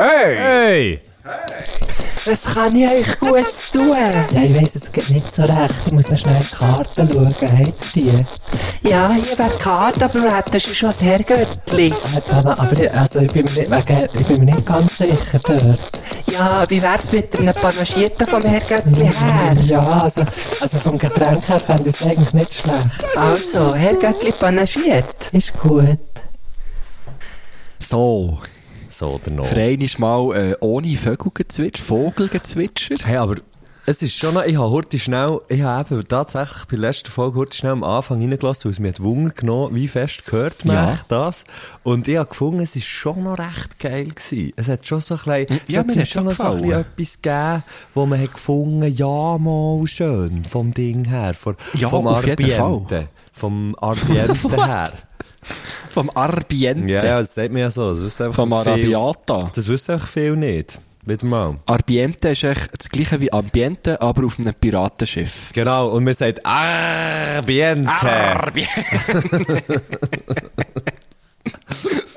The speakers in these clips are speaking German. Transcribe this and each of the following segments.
Hey! Hey! Was kann ich euch gut tun? Ja, ich weiss, es geht nicht so recht. Ich muss noch schnell die Karten schauen. Habt ihr die? Ja, hier wäre die Karte, aber du hättest schon das Herrgöttli. Äh, Dana, aber ich, also, ich, bin mir nicht, wegen, ich bin mir nicht ganz sicher dort. Ja, wie wär's mit einem Panagierten vom Herrgöttli her? Ja, also, also vom Getränk her fände ich es eigentlich nicht schlecht. Also, Herrgöttli panagiert. Ist gut. So, So oder noch. für einmal mal äh, ohne Vögelgezwitscher, Vogelgezwitscher. Hey, aber es ist schon noch, ich habe heute schnell, ich habe eben tatsächlich bei der letzten Folge heute schnell am Anfang reingelassen, weil es mir hat Wunder genommen, wie fest gehört man Ja. das. Und ich habe gefunden, es ist schon noch recht geil gewesen. Es hat schon so ein bisschen, es Ja, hat mir schon noch so ein bisschen etwas gegeben, wo man hat gefunden, ja mal schön, vom Ding her, von, Ja, vom Ambiente. Vom Ambiente her. Vom Arbiente. Ja, ja, das sagt mir ja so. Das wissen Vom viel, Arabiata. Das wissen einfach viel nicht. Wieder mal. Arbiente ist echt das gleiche wie Ambiente, aber auf einem Piratenschiff. Genau, und man sagt Ambiente.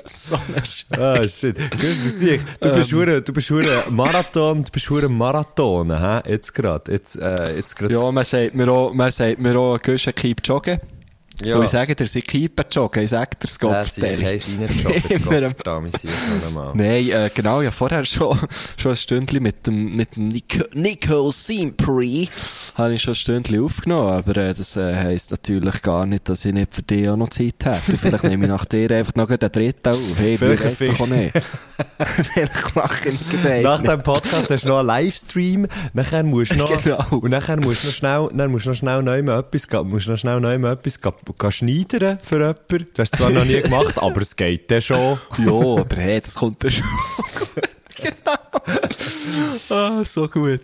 So ein Sch Ah, shit. Grüß dich. Du bist hure, du bist Marathon, du bist hure Marathon, hä? Jetzt grad, jetzt, äh, jetzt grad. Ja, man sagt mir auch, man sagt mir auch, Guschen keep joggen. Ja. Und ich sage dir, sie keepen joggen. Ich sage dir, es geht es noch einmal. Nein, äh, genau, ja, vorher schon, schon ein Stündchen mit dem, mit dem Nico, Nico Simpri habe ich schon ein Stündchen aufgenommen, aber äh, das äh, heisst natürlich gar nicht, dass ich nicht für dich auch noch Zeit hätte. Vielleicht nehme ich nach dir einfach noch den dritten auf. Hey, Vielleicht du weißt ein doch auch nicht. Vielleicht mache ich es gleich Nach dem Podcast hast du noch einen Livestream, nachher musst du noch, Genau. und nachher musst du noch schnell, dann musst du noch schnell neu mal etwas, gehen- musst du noch schnell neu etwas, schneidern für jemanden. Das hast du zwar noch nie gemacht, aber es geht dann schon. Ja, aber hey, das kommt ja schon. Genau. Ah, so gut.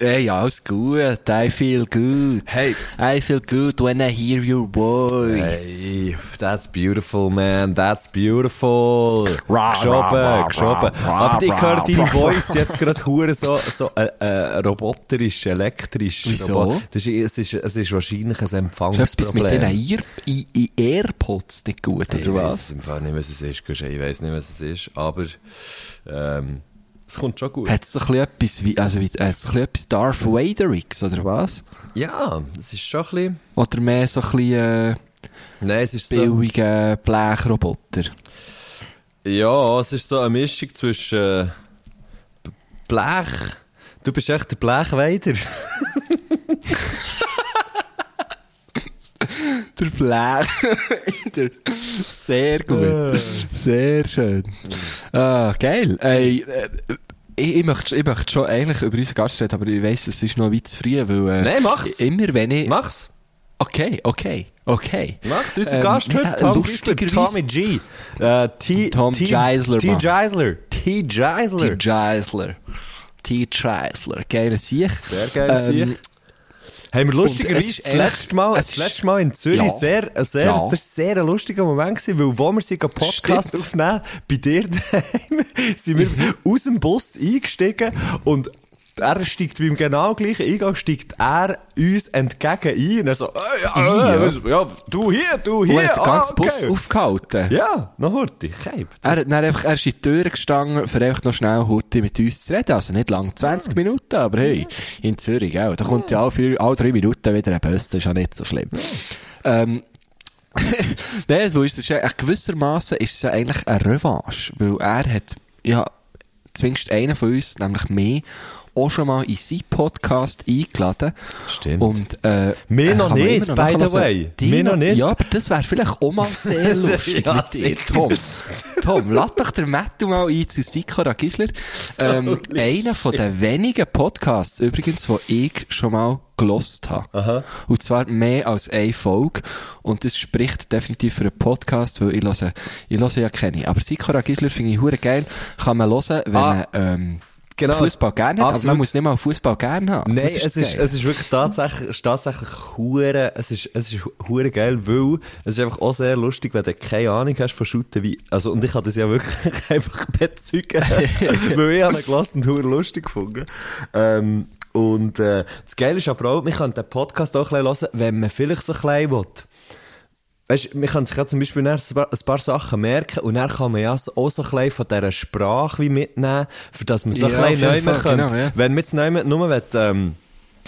Hey, alles gut. I feel good. Hey. I feel good when I hear your voice. Hey, that's beautiful, man. That's beautiful. Geschoben, geschoben. Aber ich höre deine Voice jetzt gerade hure so, so äh, äh, roboterisch, elektrisch. Wieso? Robot- Das ist, es, ist, es ist wahrscheinlich ein Ist etwas Empfangsproblem. mit diesen Ear Airpods nicht gut, ich oder was? im Fall nicht, was es ist. Ich weiss nicht, was es ist. Aber ähm, es kommt schon gut. Hat es so ein bisschen etwas wie, also wie, ein bisschen Darth Vaderix, oder was? Ja, es ist schon ein bisschen... Oder mehr so ein bisschen, äh, Nein, es ist so... billige Blechroboter? Ja, es ist so eine Mischung zwischen äh, Blech. Du bist echt der Blechweider. Der Blech. Sehr gut. Sehr schön. Ah, geil. Ey, äh, ich, ich, möchte, ich möchte schon eigentlich über unseren Gast reden, aber ich weiss, es ist noch weit zu früh, weil... Äh, Nein, mach's. Immer wenn ich... Mach's. Okay, okay, okay. Mach's. Unser Ähm, Gast heute, ja, Tom Gisler, lustigerweise- Tommy G. Äh, T, Tom T, Geisler, T. Geisler. T. Geisler. T. Geisler. T. Geisler. Geiler Sieg. Sehr geil, Ähm, Sieg. Haben wir lustigerweise das letzte Mal, das letzte Mal in Zürich Ja. sehr, sehr, Ja. das sehr ein lustiger Moment gewesen, weil wo wir sie Podcast Stimmt. aufnehmen, bei dir daheim, sind wir aus dem Bus eingestiegen und er steigt beim genau gleichen Eingang, steigt er uns entgegen ein und er so, äh, ja, äh, ja, du hier, du hier, Und hat den ah, ganzen okay. Bus aufgehalten. Ja, noch Keib. Er, hat dann einfach, er ist in die Tür gestanden, für einfach noch schnell heute mit uns zu reden. Also nicht lang, 20 Minuten, aber hey, in Zürich, gell. Da kommt ja alle, vier, alle drei Minuten wieder ein Bus, das ist ja nicht so schlimm. Ähm, Nein, wo ist das gewissermaßen ist es ja eigentlich eine Revanche, weil er hat, ja, zumindest einer von uns, nämlich mich, auch schon mal in seinen Podcast eingeladen. Stimmt. Und, äh, Mir noch nicht, noch by the way. Mir noch nicht. Ja, aber das wäre vielleicht auch mal sehr lustig Ja, mit dir. Tom. Tom, lad doch den Mattu mal ein zu Sikora Gisler. Ähm, einer von den wenigen Podcasts, übrigens, die ich schon mal gelost habe. Und zwar mehr als eine Folge. Und das spricht definitiv für einen Podcast, weil ich höre, ich höre ja keine. Aber Sikora Gisler finde ich hure geil. Kann man hören, wenn Ah, man, ähm, genau. Fußball gerne hat. Aber man muss nicht mal Fußball gerne haben. Nein, Das es, ist, es ist wirklich tatsächlich, ist tatsächlich hure, es ist, es ist hure geil, weil es ist einfach auch sehr lustig, wenn du keine Ahnung hast von Shooten, wie, also, und ich kann das ja wirklich einfach bezeugen, weil ich habe gelassen und hure lustig gefunden. Ähm, und, äh, das Geile ist aber auch, man kann den Podcast auch ein bisschen hören, wenn man vielleicht so klein will. Weißt, man kann sich ja zum Beispiel ein paar, ein paar Sachen merken und dann kann man ja auch so ein bisschen von dieser Sprache wie mitnehmen, für dass man so Ja, ein bisschen neu könnte. genau, ja. Wenn man jetzt neu nur will, ähm,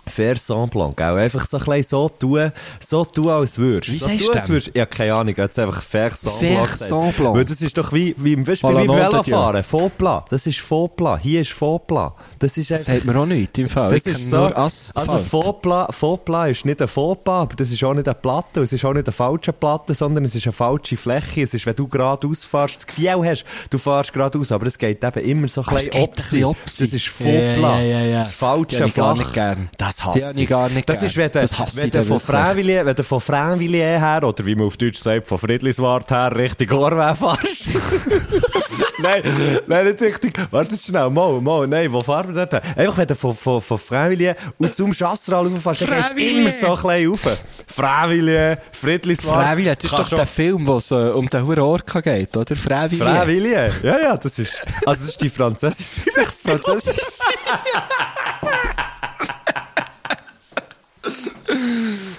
Fair semblant, gell? Einfach so ein so tun, so tun, als würdest. Wie so sagst du würdest. Ja, keine Ahnung, jetzt einfach Fair semblant. Fair semblant. Weil das ist doch wie, wie weißt, beim Velofahren. Faux plat. Das ist Faux plat. Hier ist Faux plat. Das ist Das einfach... hat mir auch nicht im Fall. Das ich ist so, nur Asphalt. also Faux plat, Faux plat ist nicht ein Faux pas, aber das ist auch nicht eine Platte, es ist auch nicht eine falsche Platte, sondern es ist eine falsche Fläche. Es ist, wenn du geradeaus fährst, das Gefühl hast, du fährst geradeaus, aber es geht eben immer so ein Ach, es bisschen geht ein bisschen Opsi. Opsi. Das ist Faux Ja, plat. ja, ja, ja. Das falsche gar Flach. Das hasse habe ich gar nicht Das gern. ist, wenn Das hasse wenn ich von. Freiwilligen, wenn du von Freiwilligen her, oder wie man auf Deutsch sagt, von Friedliswart her, Richtung Orwell fährst. nein, nein, nicht richtig. Warte schnell, mal, mal, nein, wo fahren wir dort? hin? Einfach, wenn du von, von, von Freiwilligen und zum Chasseral rauffährst, dann geht's immer so ein bisschen rauf. Freiwillige, Friedliswart. Freiwillig, das ist doch Kannst der Film, wo es äh, um den Huren Orca geht, oder? Freiwillig. Freiwillige? Ja, ja, das ist, also das ist die französische Französisch.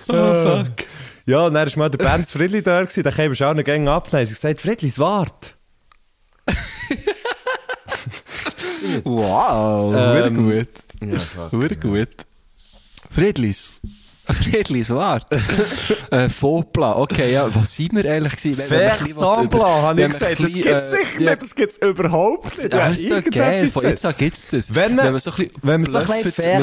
oh, fuck. Ja, und dann war mal der Benz Friedli da, gewesen, dann kam er auch noch gegen ab, dann haben sie gesagt, Friedlis, wart. Wow, Ähm, ähm, gut. Ja, fuck. Hure gut. Friedlis. Friedlis, warte. äh, Fopla, okay, ja, was sind wir eigentlich gewesen? Über- habe ich gesagt. Das bisschen, gibt's äh, sicher ja, nicht, das gibt's überhaupt nicht. Das ist doch geil, von jetzt an gibt's das. Wenn man, wenn man so ein bisschen, wenn man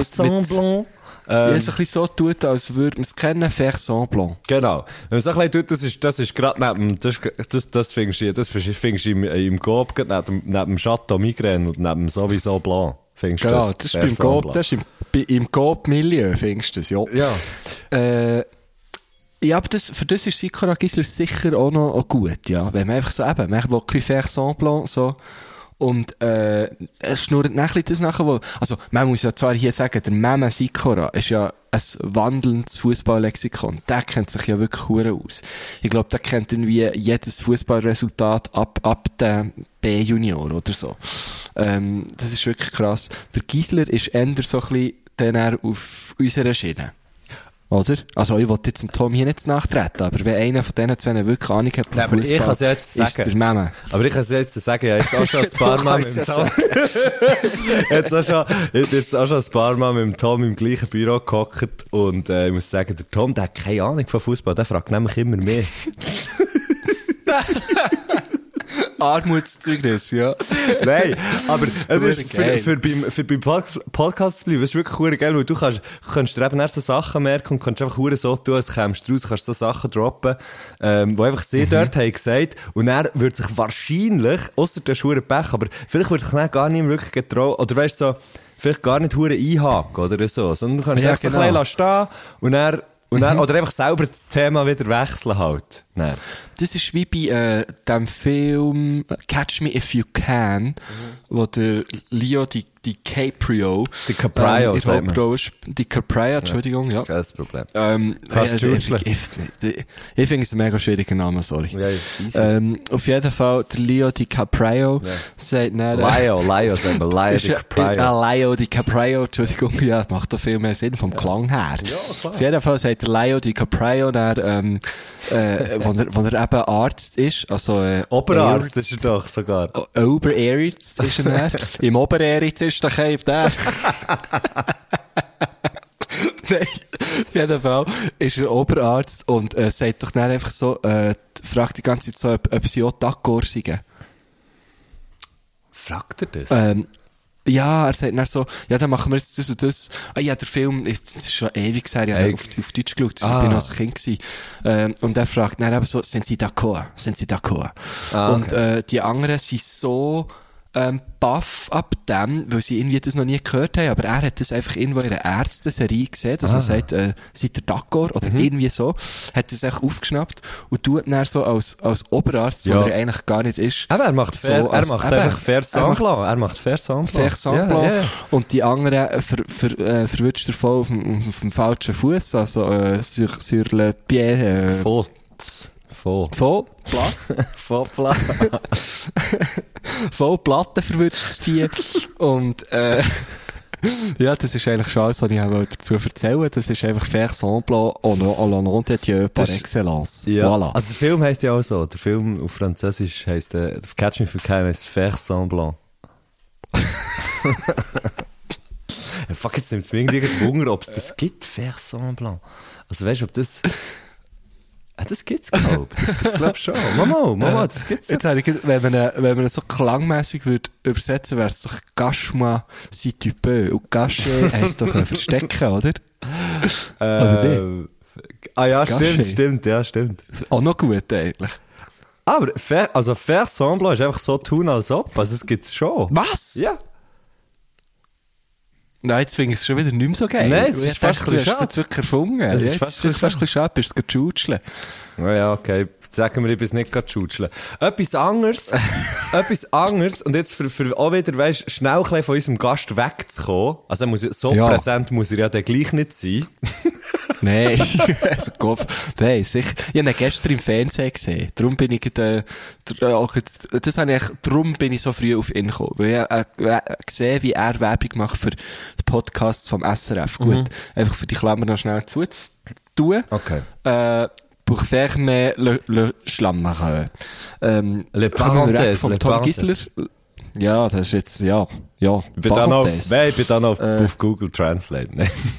so ein bisschen Ja, ähm, so ein bisschen so tut, als würde man es kennen, Faire semblant. Genau. Wenn man so ein bisschen tut, das ist, das ist gerade neben, das, das, das findest du, das findest du im, im Coop, neben, dem- neben dem Chateau Migraine und neben sowieso Blanc. Findest Genau, das, ist beim. Coop, das ist im, im Coop-Milieu, findest du das, ja. Ja. Äh, ja, aber das, für das ist Sikora Gisler sicher auch noch auch gut, ja. Wenn man einfach so eben, man will ein faire semblant, so. Und, äh, es schnurrt nachher das nachher, wo, also, man muss ja zwar hier sagen, der Meme Sikora ist ja ein wandelndes Fußballlexikon. Der kennt sich ja wirklich hure aus. Ich glaube, der kennt irgendwie jedes Fußballresultat ab, ab dem B-Junior oder so. Ähm, das ist wirklich krass. Der Gisler ist eher so ein bisschen auf unserer Schiene. Oder? Also, ich wollte jetzt dem Tom hier nicht nachtreten, aber wenn einer von diesen zwei wirklich Ahnung hat Ja, aber ich Fußball, kann's jetzt ist sagen. der Meme. Aber ich kann es jetzt sagen, ja, jetzt auch schon ein paar Mal mit dem Tom. jetzt auch schon, jetzt auch schon ein paar Mal mit dem Tom im gleichen Büro gehockt und, äh, ich muss sagen, der Tom, der hat keine Ahnung von Fußball, der fragt nämlich immer mehr. Armutszeugnis, ja. Nein, aber es ist für, für, beim, für beim Pod- Podcast zu bleiben, es ist wirklich hure geil, weil du kannst, kannst dir eben erst so Sachen merken und kannst einfach hure so tun, als kämst du raus, kannst so Sachen droppen, ähm, wo einfach sie dort haben gesagt, und er wird sich wahrscheinlich, ausser der hure Pech, aber vielleicht würde sich gar nicht wirklich getrauen, oder weißt du so, vielleicht gar nicht hure einhaken oder so, sondern du kannst Ja, einfach so genau. ein bisschen stehen und dann, und dann, oder einfach selber das Thema wieder wechseln halt. Dann. Das ist wie bei äh, dem Film Catch Me If You Can, wo der Leo Di, DiCaprio, DiCaprio, ähm, die sagt man. Hauptrolle sp- DiCaprio, Entschuldigung, ja. Kein Problem. Ähm, Fast äh, ich, Schürchler. ich, ich, ich finde es ein mega schwieriger Name, sorry. Ja. Ähm, auf jeden Fall, der Leo DiCaprio Ja. sagt dann, äh, sagen wir, Lio ist ja- DiCaprio. Ah, Leo DiCaprio, Entschuldigung, ja, macht doch viel mehr Sinn vom Klang her. klar. Auf jeden Fall sagt der Leo DiCaprio, der, ähm, äh, wo er, wo er eben Arzt ist, also, äh, Oberarzt ist er doch sogar. O- Oberarzt ist er. Im Oberarzt ist der Cape der. Nein, auf jeden Fall ist er Oberarzt und äh, sagt doch dann einfach so, äh, fragt die ganze Zeit so, ob, ob sie auch seien. Fragt er das? Ähm, ja, er sagt dann so, ja, dann machen wir jetzt das und das. Ah ja, der Film, ist- das ist schon ewig her, ich habe auf, auf Deutsch geschaut, ich Ah. bin noch als Kind gewesen. Ähm, und er fragt dann eben so, sind Sie d'accord? Sind Sie d'accord? Ah, Und äh, die anderen sind so ähm, baff ab dem, weil sie irgendwie das noch nie gehört haben, aber er hat das einfach irgendwo in einer Ärzte-Serie gesehen, dass man Ah. sagt, äh, seid ihr d'accord? Oder Mhm. irgendwie so. Hat das einfach aufgeschnappt und tut dann so als, als Oberarzt, Ja. wo er eigentlich gar nicht ist, Eben, er macht, so fair, er als- macht eben, einfach fair er macht- Semblant. Er macht fair Semblant. Fair Semblant. Ja, ja. Und die anderen ver, ver, äh, verwünscht er voll auf dem, auf dem falschen Fuß, also äh, sur, sur le pied. Äh, Voll. Voll. voll, platt, Voll plat. voll Platten verwünscht die. Und äh, Ja, das ist eigentlich schon alles, was ich dazu erzählen. Das ist einfach faire semblant au nom, de Dieu par excellence. Ja. Voilà. Also der Film heisst ja auch so. Der Film auf Französisch heisst, äh, Catch Me You Can heisst Faire Semblant. Ja, Fuck, jetzt nimmt es mir irgendwie Wunder, ob es das gibt, Faire Semblant. Also weißt du, ob das... Ah, das gibt's, glaub ich. Das gibt's, glaub ich, schon. Mama, Mama, das gibt's. Jetzt habe ich, wenn man, wenn man es so klangmässig würde übersetzen, wäre es doch Gashma si tu peux. Und Gasche heisst doch äh, verstecken, oder? Äh, ah ja, Gâché. stimmt, stimmt, ja, stimmt. Auch noch gut, eigentlich. Aber fair, also Faire Semblant ist einfach so tun, als ob. Also es gibt's schon. Was? Ja. Nein, jetzt finde ich es schon wieder nicht mehr so geil. Nein, es ist fast ein du hast bisschen es jetzt wirklich erfunden. Es ist fast fast ein bisschen schade, bist du es getschutscheln. Ja, ja, okay. Sagen wir, ich bin nicht gerade schutscheln. Etwas anderes, etwas anderes, und jetzt für, für auch wieder, weißt, schnell ein bisschen von unserem Gast wegzukommen. Also er muss, so Ja. präsent muss er ja dann gleich nicht sein. Nein, also Kopf. Nein, sicher. Ich habe ihn gestern im Fernsehen gesehen. Darum bin ich, äh, äh, das habe ich, darum bin ich so früh auf ihn gekommen. Weil ich, äh, gesehen, wie er Werbung macht für die Podcasts vom SRF. Gut. Einfach für die Klammer noch schnell zuzutun. Okay. Äh, pour fermer le, le Schlammer. Ähm, Le parenthèse, le Tom parenthèse. Gisler. Ja, das ist jetzt, ja, ja. Ich bin dann auf, nein, ich bin dann auf, Äh. auf Google Translate.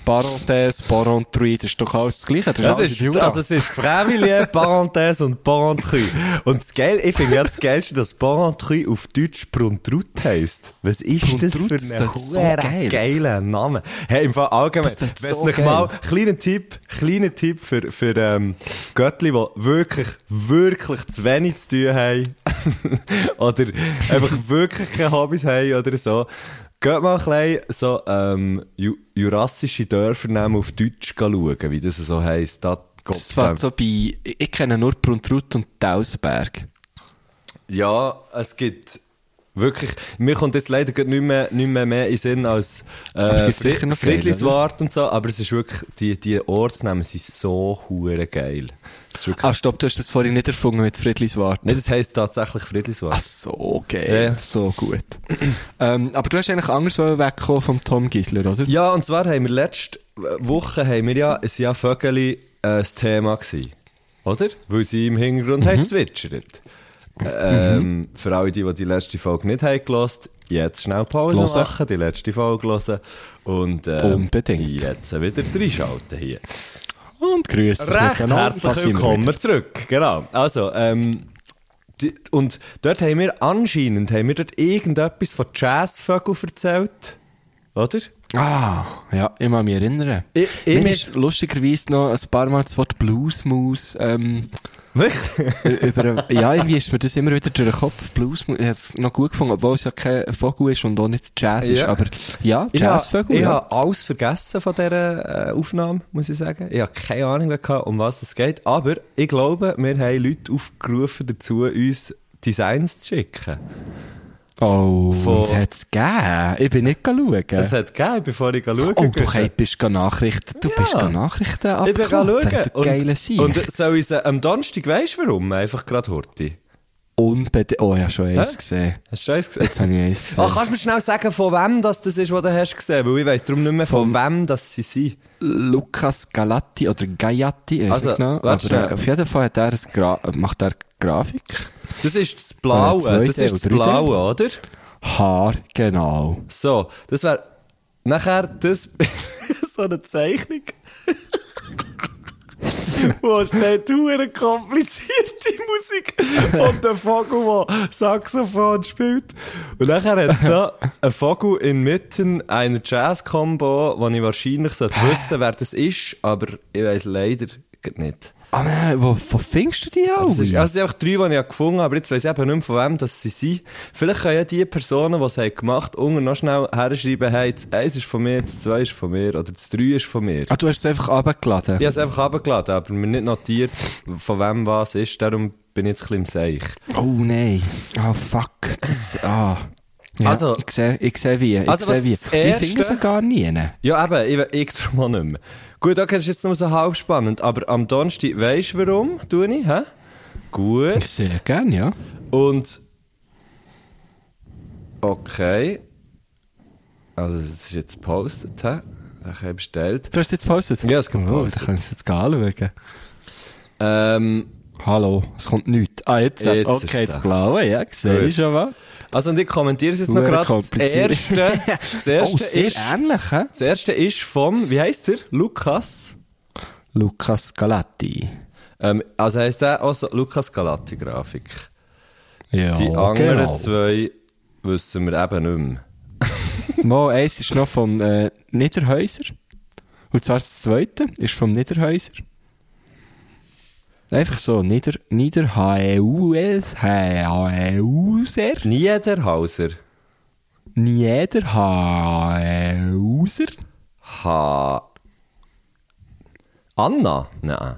Parenthèse, Parentrui, das ist doch alles das Gleiche. Das ist Das ist, also es ist Freiwillige, Parenthèse und Parentry. Und das Geil, ich finde ja das Geilste, dass Parentry auf Deutsch Bruntrut heisst. Was ist das Bruntrut, für das ein ist so geil. geiler Name? Hey, im Fall allgemein, wenn so nicht mal, kleiner Tipp, kleiner Tipp für, für, ähm, Göttli, die wirklich, wirklich zu wenig zu tun haben. oder einfach wirklich keine Hobbys haben oder so. Geht mal ein bisschen so, ähm, ju jurassische Dörfer nehmen auf Deutsch schauen, wie das so heisst. Da, Das fängt so bei, ich ich kenne nur Bruntrut und Tausberg. Ja, es gibt wirklich, mir kommt jetzt leider nicht mehr, nicht mehr, mehr in den Sinn als äh, Friedliswart und so, aber es ist wirklich, die, die Ortsnamen sind so hure geil. Ah, stopp, du hast das vorhin nicht erfunden mit Friedliswart. nee, das heisst tatsächlich Friedliswart. Ach so, geil. Ja. So gut. ähm, aber du hast eigentlich anders wollen wegkommen vom Tom Gisler, oder? Ja, und zwar haben wir letzte Woche haben wir ja, es ja Vögeli äh, das Thema gewesen. Oder? Weil sie im Hintergrund Mhm. haben zwitschert. Ähm, Für alle, die, die die letzte Folge nicht haben gehört, jetzt schnell Pause Hören. machen, die letzte Folge hören und ähm, Unbedingt. jetzt wieder reinschalten hier. Und grüß dich Recht herzlich willkommen zurück. Genau. Also, ähm, die, und dort haben wir anscheinend, haben wir dort irgendetwas von Jazzvögel erzählt. Oder? Ah, ja, ich kann mich erinnern. Ich, ich Mir ist lustigerweise noch ein paar Mal das Wort Bluesmaus, ähm? Über, ja, irgendwie ist mir das immer wieder durch den Kopf. Ich habe es noch gut gefunden, obwohl es ja kein Vogel ist und auch nicht Jazz ist, Ja. aber ja, Ich habe Jazzvögel, ich ja. habe alles vergessen von dieser äh, Aufnahme, muss ich sagen. Ich habe keine Ahnung mehr gehabt, um was es geht. Aber ich glaube, wir haben Leute aufgerufen dazu, uns Designs zu schicken. Oh, Von- das hat es gegeben. Ich bin nicht schauen. Es hat gegeben, bevor ich schauen Oh, du hey, bist Nachrichten, du Ja. bist Nachrichten Ich bin schauen. du geile Sieg. und soll ich sie am Donnerstag, weisst du warum? Einfach gerade Horti. Unbedingt, oh, ich habe schon eins Hä? gesehen. Hast du eins gesehen? Jetzt habe ich eins gesehen. Ah, kannst du mir schnell sagen, von wem das, das ist, was du hast gesehen? Weil ich weiss darum nicht mehr, von wem das sie sind. Lukas Galatti oder Gaiatti, Also, nicht genau. Aber schnell. äh, auf jeden Fall hat er ein Gra macht er Grafik. Das ist das Blaue, das 2D ist das oder 3D? Blaue, oder? Haar, genau. So, das wäre nachher das so eine Zeichnung. Wo steht eine komplizierte Musik und der Vogel, der Saxophon spielt. Und nachher hat es da einen Vogel inmitten einer Jazz-Combo, wo ich wahrscheinlich sollte wissen, wer das ist, aber ich weiss leider nicht. Ah, nein, wo, wo findest du die auch? Das ist, also es sind einfach drei, die ich gefunden habe, aber jetzt weiss ich eben nicht mehr, von wem das sie sind. Vielleicht können ja die Personen, die es haben gemacht haben, unten noch schnell herschreiben, hey, das eins ist von mir, das zwei ist von mir, oder das drei ist von mir. ah, du hast es einfach runtergeladen? Ich habe es einfach runtergeladen, aber mir nicht notiert, von wem was ist, darum bin ich jetzt ein bisschen im Seich. Oh, nein. Ah, fuck. Das, ah. Ja, Also- ich sehe, ich sehe wie. Ich Also, sehe wie. Ich finde sie gar nie. Ja, eben, ich, ich darum auch nicht mehr. Gut, okay, das ist jetzt nur so halb spannend, aber am Donnerstag weisst du warum, tue ich, hä? Gut. Sehr gerne, ja. Und. Okay. Also, das ist jetzt gepostet, hä? Das habe ich bestellt. Du hast es jetzt gepostet? Ja, es kommt oh, gepostet. Da wir es jetzt anschauen. Ähm, Hallo, es kommt nichts. Ah, jetzt, Jetzt okay, ist jetzt da. blaue, ja, sehe ich schon mal. also, und ich kommentiere es jetzt noch gerade. Das erste, das erste oh, sehr ist, ähnlich, hä? das erste ist vom, wie heisst der? Lukas. Lukas Galatti. Ähm, also heisst der auch so Lukas Galati Grafik. Ja, Die anderen genau. zwei wissen wir eben nicht mehr. Mal, eins ist noch vom äh, Niederhäuser. Und zwar das zweite ist vom Niederhäuser. Einfach so, Nieder, Niederhäuser. Häuser. Niederhauser. Niederhäuser. Ha. Anna? Nein.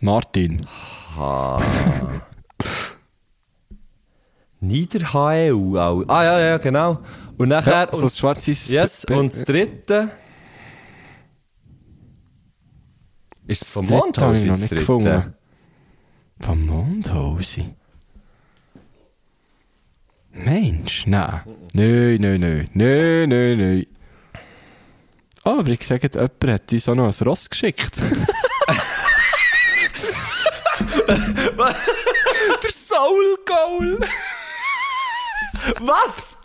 Martin. Niederhau. auch. Ah, ja, ja, genau. Und nachher, Ja, so und, das schwarz-weiß. yes, und das dritte. Ist es vom Mondhaus das nicht dritte? Vom Mondhausi? Mensch, nein. Nein, nein, nein. Nein, nein, nein. Oh, aber ich sage, jemand hat uns auch noch ein Ross geschickt. Der Soul Goal. Was?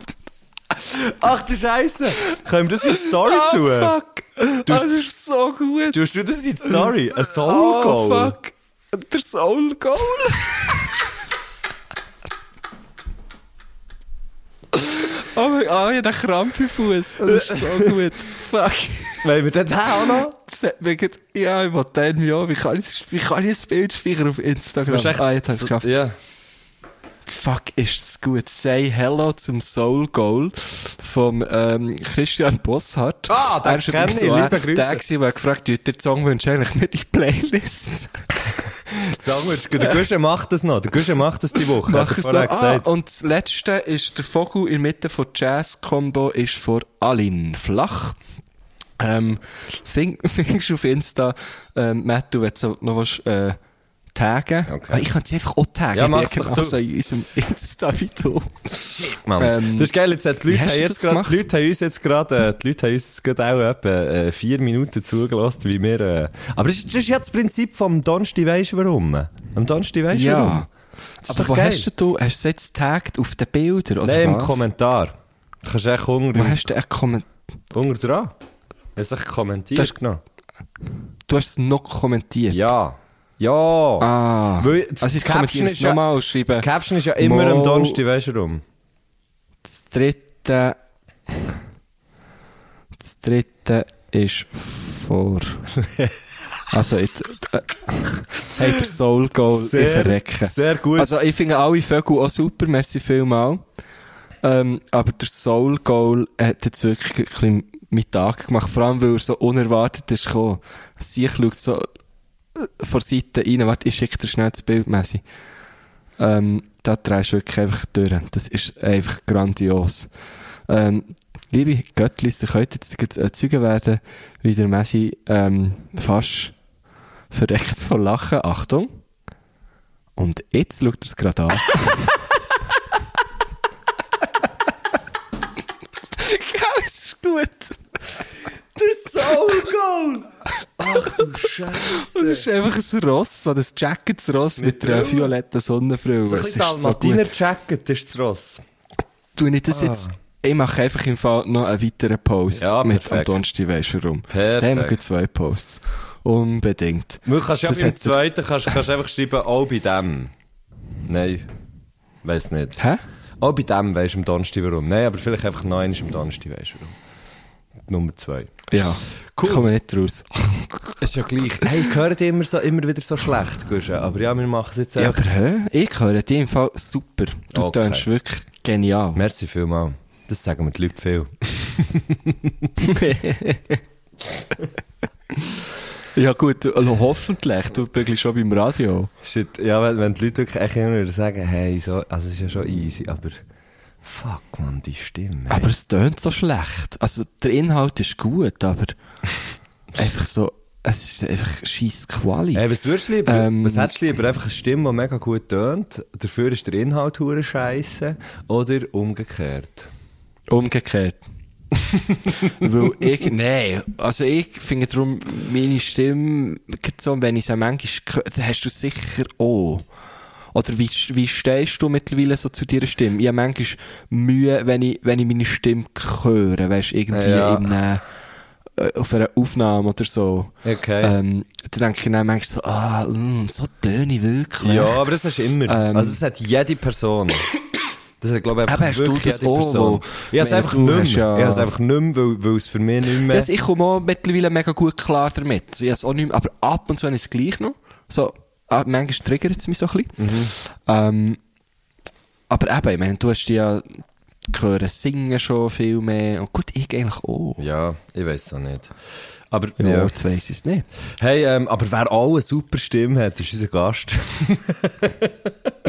Ach du Scheiße! Können wir das in die Story Ah, tun? fuck. das ist so gut. Du das in die Story? Ein oh, Soul Goal? fuck. Der Soul Goal. oh, mein- ah, ich habe einen Krampf im Fuß. Das ist so gut. Fuck. Wollen wir den auch noch? Das ja, ich wollte den auch. Wie kann ich, das- wie kann ich ein Bild speichern auf Instagram? echt- Ah, jetzt habe ich es geschafft. Ja. Fuck, ist das gut. Say Hello zum Soul Goal vom ähm, Christian Bosshardt. Ah, den Er ist übrigens ich. so Liebe Der, Grüße. der der gefragt hat, der Song wünscht eigentlich nicht in die Playlist. Wir, der Guschen macht das noch. Der Guschen macht das die Woche. Mach es noch. Ah, und das letzte ist der Vogel in der Mitte von Jazz-Combo ist von Alin Flach. Ähm, findest du auf Insta, ähm, Matt, du willst so noch was, äh, taggen? Okay. Ah, Ich kann sie einfach auch taggen. Ja, mach's doch du. in unserem Insta wie du. Mann. ähm, das ist geil, jetzt die Leute, hast haben du jetzt grad, die Leute haben uns jetzt gerade, äh, die Leute haben uns jetzt gerade auch etwa, äh, vier Minuten zugelassen, wie wir, äh, aber das das ist ja das Prinzip vom Donnerstag, weisst du warum? Am Donnerstag, weisst du warum? Ja. Aber wo geil. hast du, hast du jetzt getaggt auf den Bildern, oder Nein, im was? Kommentar. Du kannst echt unter, Wo hast du einen Kommentar? unter dran. Hast du echt kommentiert Das- genau? Du hast es noch kommentiert. Ja. Ja. Ah. Weil, also ich kommentiere ist es ja- nochmal und schreibe, Die Caption ist ja immer Mal- am Donnerstag, weisst du warum? das dritte, das dritte ist vor, also, ich, äh, hey, der Soul Goal, ich verrecke. sehr gut. Also, ich finde alle Vögel auch super, merci vielmal. Ähm, aber der Soul Goal hat jetzt wirklich ein bisschen meinen Tag gemacht, vor allem, weil er so unerwartet ist gekommen. Sie schaut so von Seite rein, warte, ich schicke dir schnell das Bild, Messi. Ähm, da drehst du wirklich einfach durch. Das ist einfach grandios. Ähm, liebe Göttlis, ihr könnt jetzt gleich, äh, Zeugen werden, wie der Messi ähm, fast verreckt vor Lachen. Achtung. Und jetzt schaut er es gerade an. Geil, es ist gut. Der Soul Goal! Ach du Scheiße. Das ist einfach ein Ross, so ein Jacketsross mit, Mit einer violetten Sonnenbrille. So ein Es bisschen ist so Dalmatiner gut. Jacket ist das Ross. Tu ich das jetzt... Ich mache einfach im Fall noch einen weiteren Post Ja, mit am perfekt. Donnerstag, weisst du warum. Perfekt. Da haben wir zwei Posts. Unbedingt. Du kannst ja Das beim er- zweiten kannst, kannst einfach schreiben, auch bei dem. Nein. Weiss nicht. Hä? Auch bei dem weisst du am Donnerstag warum. Nein, aber vielleicht einfach noch einmal am Donnerstag weisst du warum. Nummer zwei. Ja. Cool. Kommen nicht raus. Ist ja gleich. Hey, ich höre dich immer, so, immer wieder so schlecht, Guschen. Aber ja, wir machen es jetzt Ja, einfach. aber hä? Ich höre dich im Fall super. Du Okay. tönst wirklich genial. Merci vielmal. Das sagen mir die Leute viel. Ja gut, also hoffentlich. Du bist schon beim Radio. Shit. Ja, wenn, wenn die Leute wirklich echt immer wieder sagen, hey, so, also es ist ja schon easy, aber fuck, man, die Stimme. Aber es tönt so schlecht. Also der Inhalt ist gut, aber einfach so, es ist einfach scheiß Quali. Hey, was würdest du lieber? Ähm, was hättest du lieber? Einfach eine Stimme, die mega gut tönt, dafür ist der Inhalt hure scheiße, oder umgekehrt? Umgekehrt. Weil ich, nein, also ich finde darum, meine Stimme, so, wenn ich sie manchmal hast du sicher auch. Oder wie, wie stehst du mittlerweile so zu deiner Stimme? Ich habe manchmal Mühe, wenn ich, wenn ich meine Stimme höre, weißt du, irgendwie Ja. in einem, äh, auf einer Aufnahme oder so. Okay. Ähm, dann denke ich dann manchmal so, ah, mm, so töne ich wirklich. ja, aber das du immer. Ähm. also, das hat jede Person. Das hat, glaube ich, einfach hast wirklich das jede auch, Person. Ich habe es einfach nicht mehr. ja- Ich habe es einfach nicht mehr, weil, weil es für mich nicht mehr... Also ich komme auch mittlerweile mega gut klar damit. Ich habe es auch nicht mehr, aber ab und zu habe ich es gleich noch. So, ah, manchmal triggert es mich so ein bisschen. Mhm. Ähm, aber eben, ich meine, du hast ja gehört singen schon viel mehr. Und gut, ich eigentlich auch. Ja, ich weiß es auch nicht. Aber, Ja, ja. jetzt weiss ich es nicht. Hey, ähm, aber wer auch eine super Stimme hat, ist unser Gast.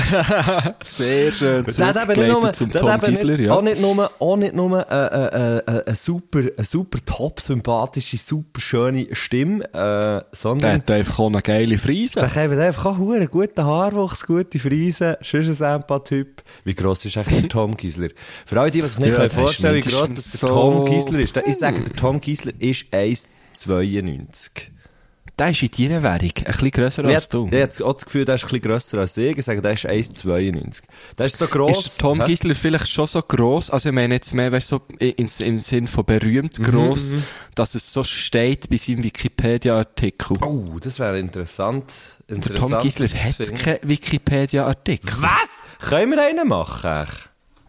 Sehr schön. Der hat eben nicht nur, zum der Tom ja. auch nicht nur, auch nicht nur äh, äh, äh, eine super, eine super top sympathische, super schöne Stimme, äh, Der sondern hat einfach auch eine geile Friese. der hat einfach auch einen guten Haarwuchs, gute Friese, schon ein Sampa-Typ. Wie gross ist eigentlich der Tom Gisler? Für alle die, die sich nicht Ja, der vorstellen wie gross das der so- Tom Gisler ist, der- ich sage, der Tom Gisler ist 1,92. Der ist in deiner Währung ein bisschen grösser Ich als du. habe jetzt auch das Gefühl, der ist ein bisschen grösser als ich. Ich sage, der ist 1,92. Der ist so gross. Ist Tom? Gisler vielleicht schon so gross, also ich meine jetzt mehr, weißt du, so im, im Sinn von berühmt Mhm, gross, dass es so steht bei seinem Wikipedia-Artikel. Oh, das wäre interessant. der interessant Tom Gisler hat keinen Wikipedia-Artikel. Was? Können wir einen machen?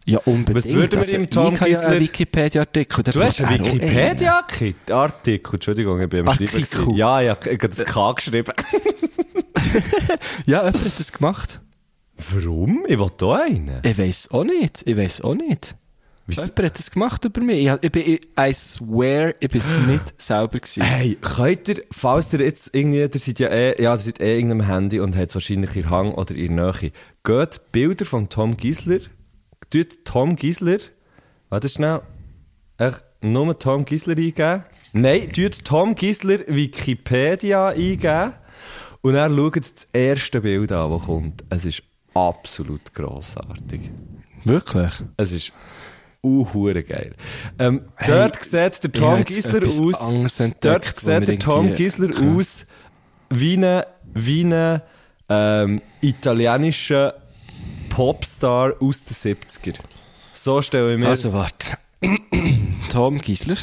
Ja, unbedingt. Was würden wir im Tom ich habe ja einen Wikipedia-Artikel. Du hast einen Wikipedia-Artikel? Entschuldigung, ich bin am Schreiben. Ja, ja, ich habe das K geschrieben. Ja, jemand hat das gemacht. Warum? Ich will da einen. Ich weiss auch nicht. Ich weiss auch nicht. Wieso? Jemand hat das gemacht über mich. Ich, bin, ich, I swear, ich bin es nicht selber gewesen. Hey, könnt ihr, falls ihr jetzt irgendwie, ihr seid ja eh, ja, ihr seid eh in irgendeinem Handy und habt es wahrscheinlich in Hang oder in Nähe, geht Bilder von Tom Gisler, tut Tom Gisler, warte schnell, echt nur Tom Gisler eingeben. Nein, tut Tom Gisler Wikipedia eingeben und dann schaut das erste Bild an, das kommt. Es ist absolut grossartig. Wirklich? Es ist uhure geil. Ähm, dort sieht der Tom Gisler aus. entdeckt, Dort sieht der Tom Gisler aus wie ein wie ein ähm, italienischer Popstar aus den 70er. So stelle ich mir. Also, warte. Tom Gisler.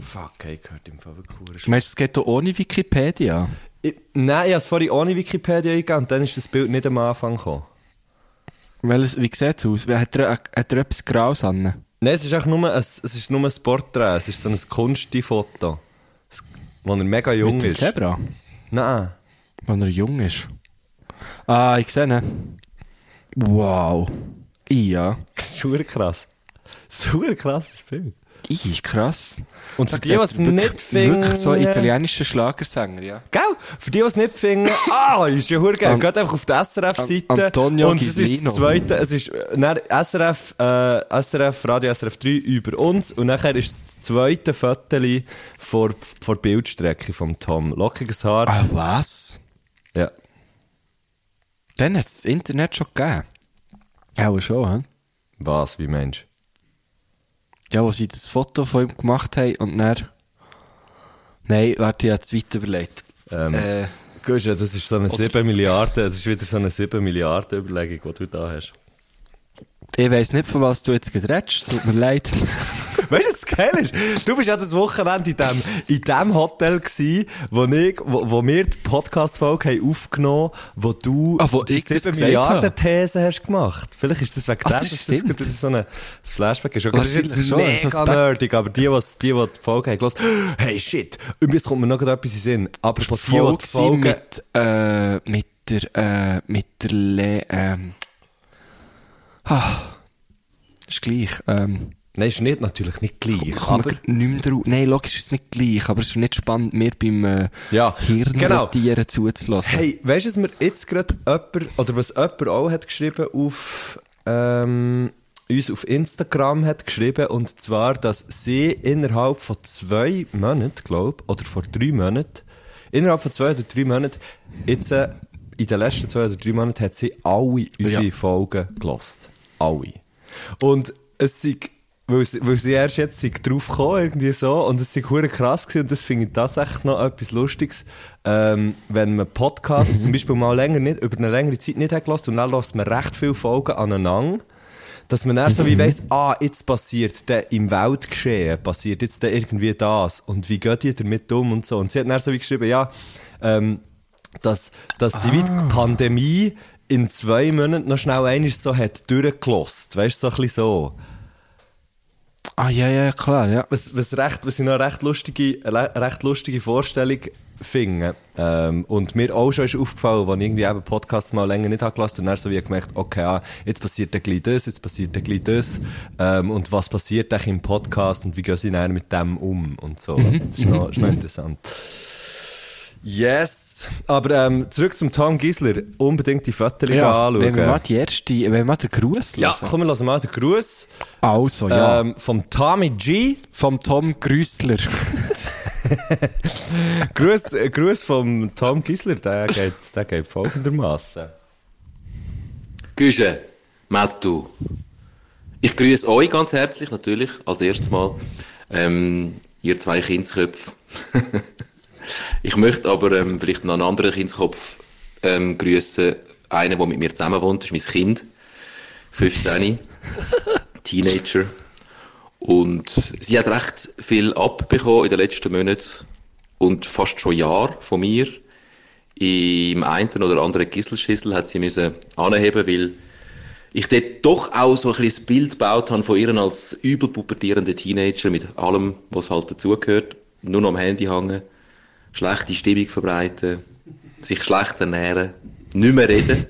fuck, ey, gehört im Fall wirklich Meinst du, es geht hier ohne Wikipedia? Ich, nein, ich habe es vorhin ohne Wikipedia eingegeben und dann ist das Bild nicht am Anfang gekommen. Weil es, wie sieht es aus? Hat er, hat er etwas Graues an? Nein, es ist auch nur ein, es ist nur ein Porträt, es ist so ein Kunstfoto. Wo er mega jung Mit ist. Zebra? Nein. Wenn er jung ist. Ah, ich sehe ihn. Wow. Ja. Ist super krass. Super krasses Bild. Ich, krass. Und für die, die es nicht finden... Wirklich so ein italienischer Schlagersänger, ja. Gell? Für die, die es nicht finden, ah, ist ja hure geil. An- Geht einfach auf die SRF-Seite. An- Antonio Und es ist das zweite, es ist, äh, dann SRF, äh, SRF, Radio SRF 3 über uns. Und nachher ist das zweite Foto vor, vor Bildstrecke vom Tom. Lockiges Haar. Ah, was? Ja. Dann hat es das Internet schon gegeben. Auch schon, hä? Was, wie Mensch? Ja, wo sie das Foto von ihm gemacht haben und dann... Nein, warte, ich habe es weiter überlegt. Ähm, Äh, du, das ist so eine 7 Milliarden, das ist wieder so eine 7 Milliarden Überlegung, die du da hast. ich weiss nicht, von was du jetzt gerade redest. Tut mir leid. Weißt du, was geil ist? Du bist ja das Wochenende in dem, in dem Hotel gsi, wo ich, wo, wo wir die Podcast-Folge haben aufgenommen, wo du Ah, wo die ich das 7 gesagt Milliarden These hast gemacht. Vielleicht ist das wegen Ah, dem, das dass stimmt. das gerade so ein Flashback ist. Okay, das ist jetzt schon, mega nerdig, aber die, was, die, die die Folge haben gehört, hey shit, übrigens kommt mir noch etwas in Sinn. Aber von die, die die Folge Folge, mit, äh, mit der, äh, mit der Le, ähm, ah, ist gleich, ähm, nein, ist nicht, natürlich nicht gleich, Kommen aber, nicht drauf. Nein, logisch ist es nicht gleich, aber es ist nicht spannend, mir beim äh, Ja, Hirnrotieren zuzulassen. Hey, weißt du, was mir jetzt gerade jemand, oder was jemand auch hat geschrieben auf, ähm, uns auf Instagram hat geschrieben, und zwar, dass sie innerhalb von zwei Monaten, glaube oder vor drei Monaten, innerhalb von zwei oder drei Monaten, jetzt, äh, in den letzten zwei oder drei Monaten hat sie alle unsere Ja. Folgen gelost. Alle. Und es sind weil, sie- weil sie erst jetzt drauf gekommen, irgendwie so, und es hure krass gewesen, und das finde ich tatsächlich noch etwas Lustiges, ähm, wenn man Podcasts zum Beispiel mal länger nicht, über eine längere Zeit nicht hat gelassen, und dann lässt man recht viele Folgen aneinander, dass man dann so wie weiss, ah, jetzt passiert der im Weltgeschehen, passiert jetzt da irgendwie das, und wie geht die damit um und so, und sie hat dann so wie geschrieben, ja, ähm, dass, dass sie wie die Pandemie in zwei Monaten noch schnell einmal so hat durchgelost, weißt du, so ein bisschen so. Ah, ja, ja, klar, ja. Was, was, recht, was ich noch eine recht lustige, recht lustige Vorstellung finde, ähm, und mir auch schon ist aufgefallen, als ich irgendwie eben Podcasts mal länger nicht habe gelassen und dann so wie gemerkt, okay, ah, jetzt passiert dann gleich das, jetzt passiert dann gleich das, ähm, und was passiert eigentlich im Podcast und wie gehen sie dann mit dem um und so. Das ist noch, ist noch interessant. Yes. Aber ähm, zurück zum Tom Gisler. Unbedingt die Fotos ja anschauen. wenn wir mal die erste, wenn wir mal den Gruß ja, hören. komm, wir lassen mal den Gruß Also, ja. ähm, vom Tommy G. Vom Tom Grüssler. Gruß, äh, Gruß vom Tom Gisler, der geht, der geht folgendermaßen. Güsche, Mattu. Ich grüße euch ganz herzlich, natürlich, als erstes Mal. Ähm, ihr zwei Kindsköpfe. ich möchte aber ähm, vielleicht noch einen anderen Kindskopf ähm, grüßen. Einen, der mit mir zusammen wohnt, das ist mein Kind. 15. Teenager. Und sie hat recht viel abbekommen in den letzten Monaten und fast schon Jahr von mir. Im einen oder anderen Gisselschissel hat sie müssen anheben, weil ich dort doch auch so ein bisschen das Bild gebaut habe von ihr als übel pubertierenden Teenager mit allem, was halt dazugehört. Nur noch am Handy hängen, schlechte Stimmung verbreiten, sich schlecht ernähren, nicht mehr reden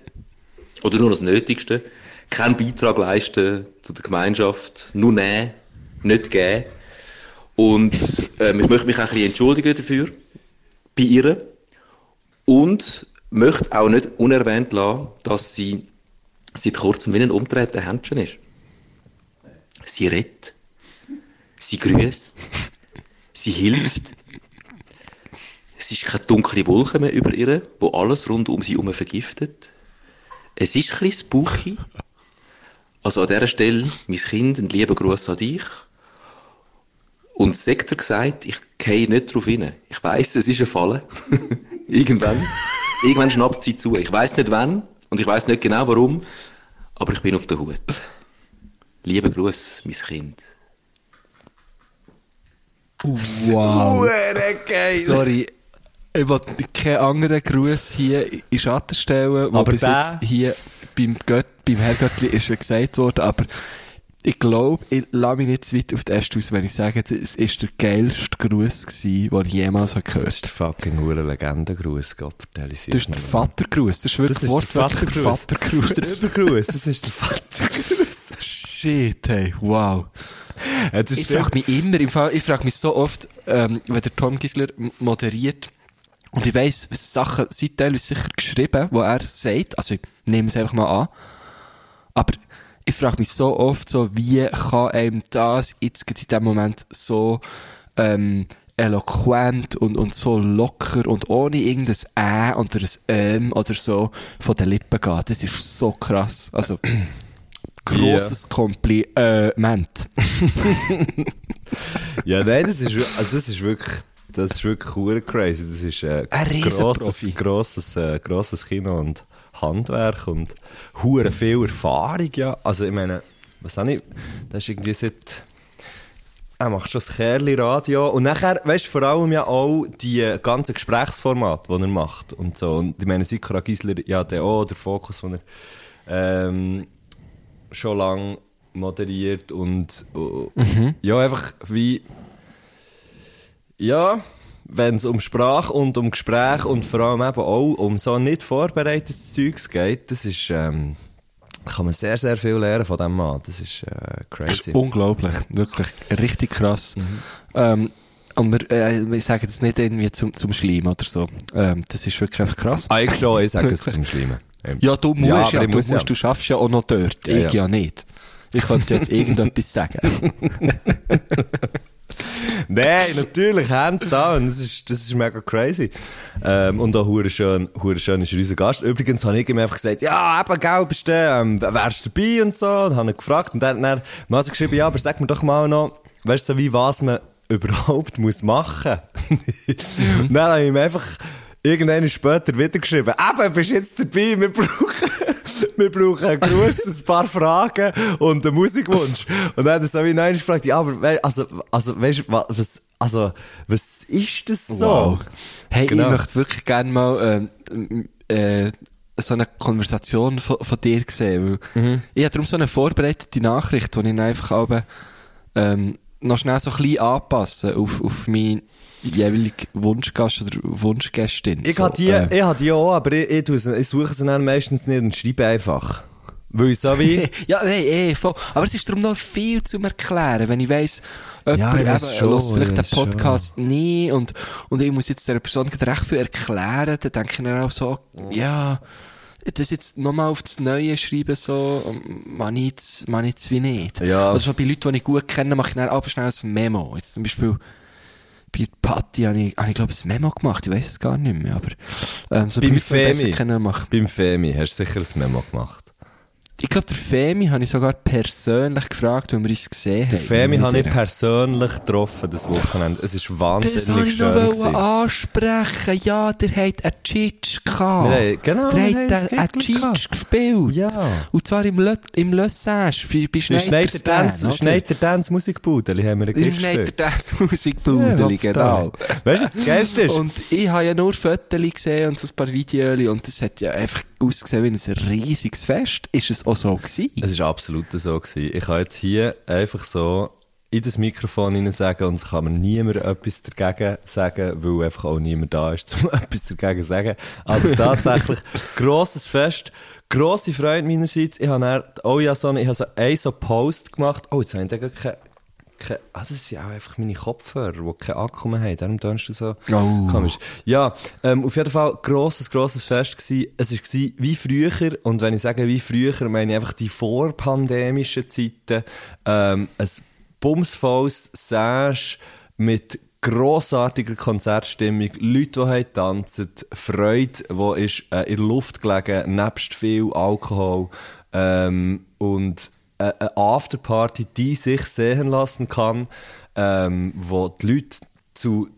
oder nur das Nötigste, keinen Beitrag leisten zu der Gemeinschaft, nur nehmen, nicht geben. Und ähm, ich möchte mich auch ein bisschen entschuldigen dafür, bei ihr. Und möchte auch nicht unerwähnt lassen, dass sie seit kurzem wie ein umgedrehter Händchen ist. Sie redet, sie grüßt, sie hilft. Es ist keine dunkle Wolke mehr über ihr, wo alles rund um sie herum vergiftet. Es ist ein bisschen spooky. Also an dieser Stelle, mein Kind, ein lieber Gruß an dich. Und Sektor gesagt, ich gehe nicht drauf hin. Ich weiss, es ist eine Falle. Irgendwann. Irgendwann schnappt sie zu. Ich weiss nicht wann und ich weiss nicht genau warum, aber ich bin auf der Hut. Lieber Gruß, mein Kind. Wow. geil! Sorry. Ich will keinen anderen Gruß hier in Schatten stellen, Aber bis der- jetzt hier beim, Gött, beim Herrgöttli ist schon gesagt worden, aber ich glaube, ich lasse mich nicht zu weit auf die Äste aus, wenn ich sage, es ist der geilste Gruß gewesen, den ich jemals habe Das gehört ist der fucking hure Legendengruß, Gott, vertelle ich Das ist der Vatergruß. Das ist wirklich Das ist der wortwörtlich der Vatergruß. Das ist der Übergruß, das ist der Vatergruß. Shit, hey, wow. Ja, Ich frage mich immer, im Fall, ich frage mich so oft, ähm, wenn der Tom Gisler moderiert, und ich weiss, Sachen sind teilweise sicher geschrieben, wo er sagt, also ich nehme es einfach mal an, aber ich frage mich so oft so, wie kann einem das jetzt in dem Moment so, ähm, eloquent und, und so locker und ohne irgendein Ä oder ein Ähm oder so von den Lippen gehen. Das ist so krass. Also, grosses Kompliment. Ja, nein, das ist, also das ist wirklich, das ist wirklich crazy. Das ist äh, Ein grosses, grosses, äh, grosses Kino und Handwerk und hure viel Erfahrung, ja. Also, ich meine, was habe ich, das ist irgendwie seit, er macht schon das Kerli Radio und nachher, weißt du, vor allem ja auch die ganzen Gesprächsformate, die er macht und so. Und ich meine, Sikra Gisler, ja, der auch, der Fokus, den er, ähm, schon lange moderiert und äh, ja, einfach wie ja, wenn es um Sprache und um Gespräch und vor allem eben auch um so nicht vorbereitetes Zeugs geht, das ist, ähm, kann man sehr, sehr viel lernen von dem Mann. Das ist äh, Das crazy. ist unglaublich. Wirklich richtig krass. Ähm, und wir, äh, wir sagen das nicht irgendwie zum, zum Schleim oder so. Ähm, das ist wirklich einfach krass. Ah, ich schon, ich sage es zum Schlimmen. Ähm, Ja, du musst Ja, ja, ich du, muss musst, ja. du schaffst ja auch noch dort. ja. ich ja nicht. Ich könnte jetzt irgendetwas sagen. Nein, natürlich, hands down. Das ist, das ist mega crazy. Ähm, und auch hure schön, hure schön ist er unser Gast. Übrigens habe ich ihm einfach gesagt, ja, eben, gell, bist du, ähm, wärst du dabei und so. Und habe ihn gefragt. Und dann hat er also geschrieben, ja, aber sag mir doch mal noch, weißt du, wie was man überhaupt muss machen. Mhm. Und dann habe ich ihm einfach irgendwann später wieder geschrieben, eben, bist jetzt dabei, wir brauchen, wir brauchen einen Gruß, ein paar Fragen und einen Musikwunsch. Und dann hat er so wie nein gefragt, ja, aber, also, also, weißt du, wa- was, also, was ist das so? Wow. Hey, Genau. ich möchte wirklich gerne mal ähm, äh, so eine Konversation von, von dir sehen. Weil Mhm. Ich habe darum so eine vorbereitete Nachricht, die ich einfach aber, ähm, noch schnell so ein bisschen anpassen auf, auf meinen jeweiligen Wunschgast oder Wunschgästin. Ich so, habe die, äh, ich habe die auch, aber ich, ich, tue ich suche sie dann meistens nicht und schreibe einfach. Weil ich so wie, ja, nein, eh, voll. Aber es ist darum noch viel zum Erklären, wenn ich weiss, Ja, jemand ich weiss eben, schon, hört vielleicht ich den weiss schon. Podcast nie und, und ich muss jetzt der Person recht viel erklären, dann denke ich dann auch so, ja, das jetzt nochmal auf das Neue schreiben, so, man ich jetzt, man ich jetzt wie nicht. Ja. Also bei Leuten, die ich gut kenne, mache ich dann aber schnell ein Memo. Jetzt zum Beispiel, bei Patti habe ich, habe ich glaube ein Memo gemacht, ich weiß es gar nicht mehr, aber, ähm, so Beim bei Leuten, die ich besser Femi. beim Femi hast du sicher ein Memo gemacht. Ich glaube, der Femi habe ich sogar persönlich gefragt, weil wir uns gesehen Der haben. Femi Mit habe ich persönlich getroffen, das Wochenende. Es ist Das wahnsinnig wollte ich noch schön. ansprechen. Ja, der hat einen Cheat gehabt. Haben- genau, Der hat einen- gehabt. gespielt. Ja. Und zwar im, Le im Le Sage, bei, bei Schneider Dance, Schneider Dance Musikbudeli haben wir einen Im Gig Schneider gespielt. Dance Musikbudeli, genau. Weißt du, was das Geilste ist? Und ich habe ja nur Fotos gesehen und so ein paar Videos und das hat ja einfach ausgesehen wie ein riesiges Fest. Ist es auch so gewesen? Es war absolut so. Gewesen. Ich kann jetzt hier einfach so in das Mikrofon hinein sagen und es kann mir niemand etwas dagegen sagen, weil einfach auch niemand da ist, um etwas dagegen zu sagen. Aber tatsächlich, grosses Fest, grosse Freude meinerseits. Ich habe dann, oh ja, so, eine- ich habe so einen so Post gemacht. Oh, jetzt habe ich da gar keine, keine, ah, das sind auch einfach meine Kopfhörer, die keinen Akku mehr haben. Darum tönst du so Oh. komisch. Ja, ähm, auf jeden Fall grosses, grosses Fest gsi. Es war wie früher. Und wenn ich sage wie früher, meine ich einfach die vorpandemischen Zeiten. Ähm, ein bumsvolles Sage mit grossartiger Konzertstimmung, Leute, die haben tanzen, Freude, die ist äh, in der Luft gelegen, nebst viel Alkohol ähm, und äh, eine Afterparty, die sich sehen lassen kann, ähm, wo die Leute zu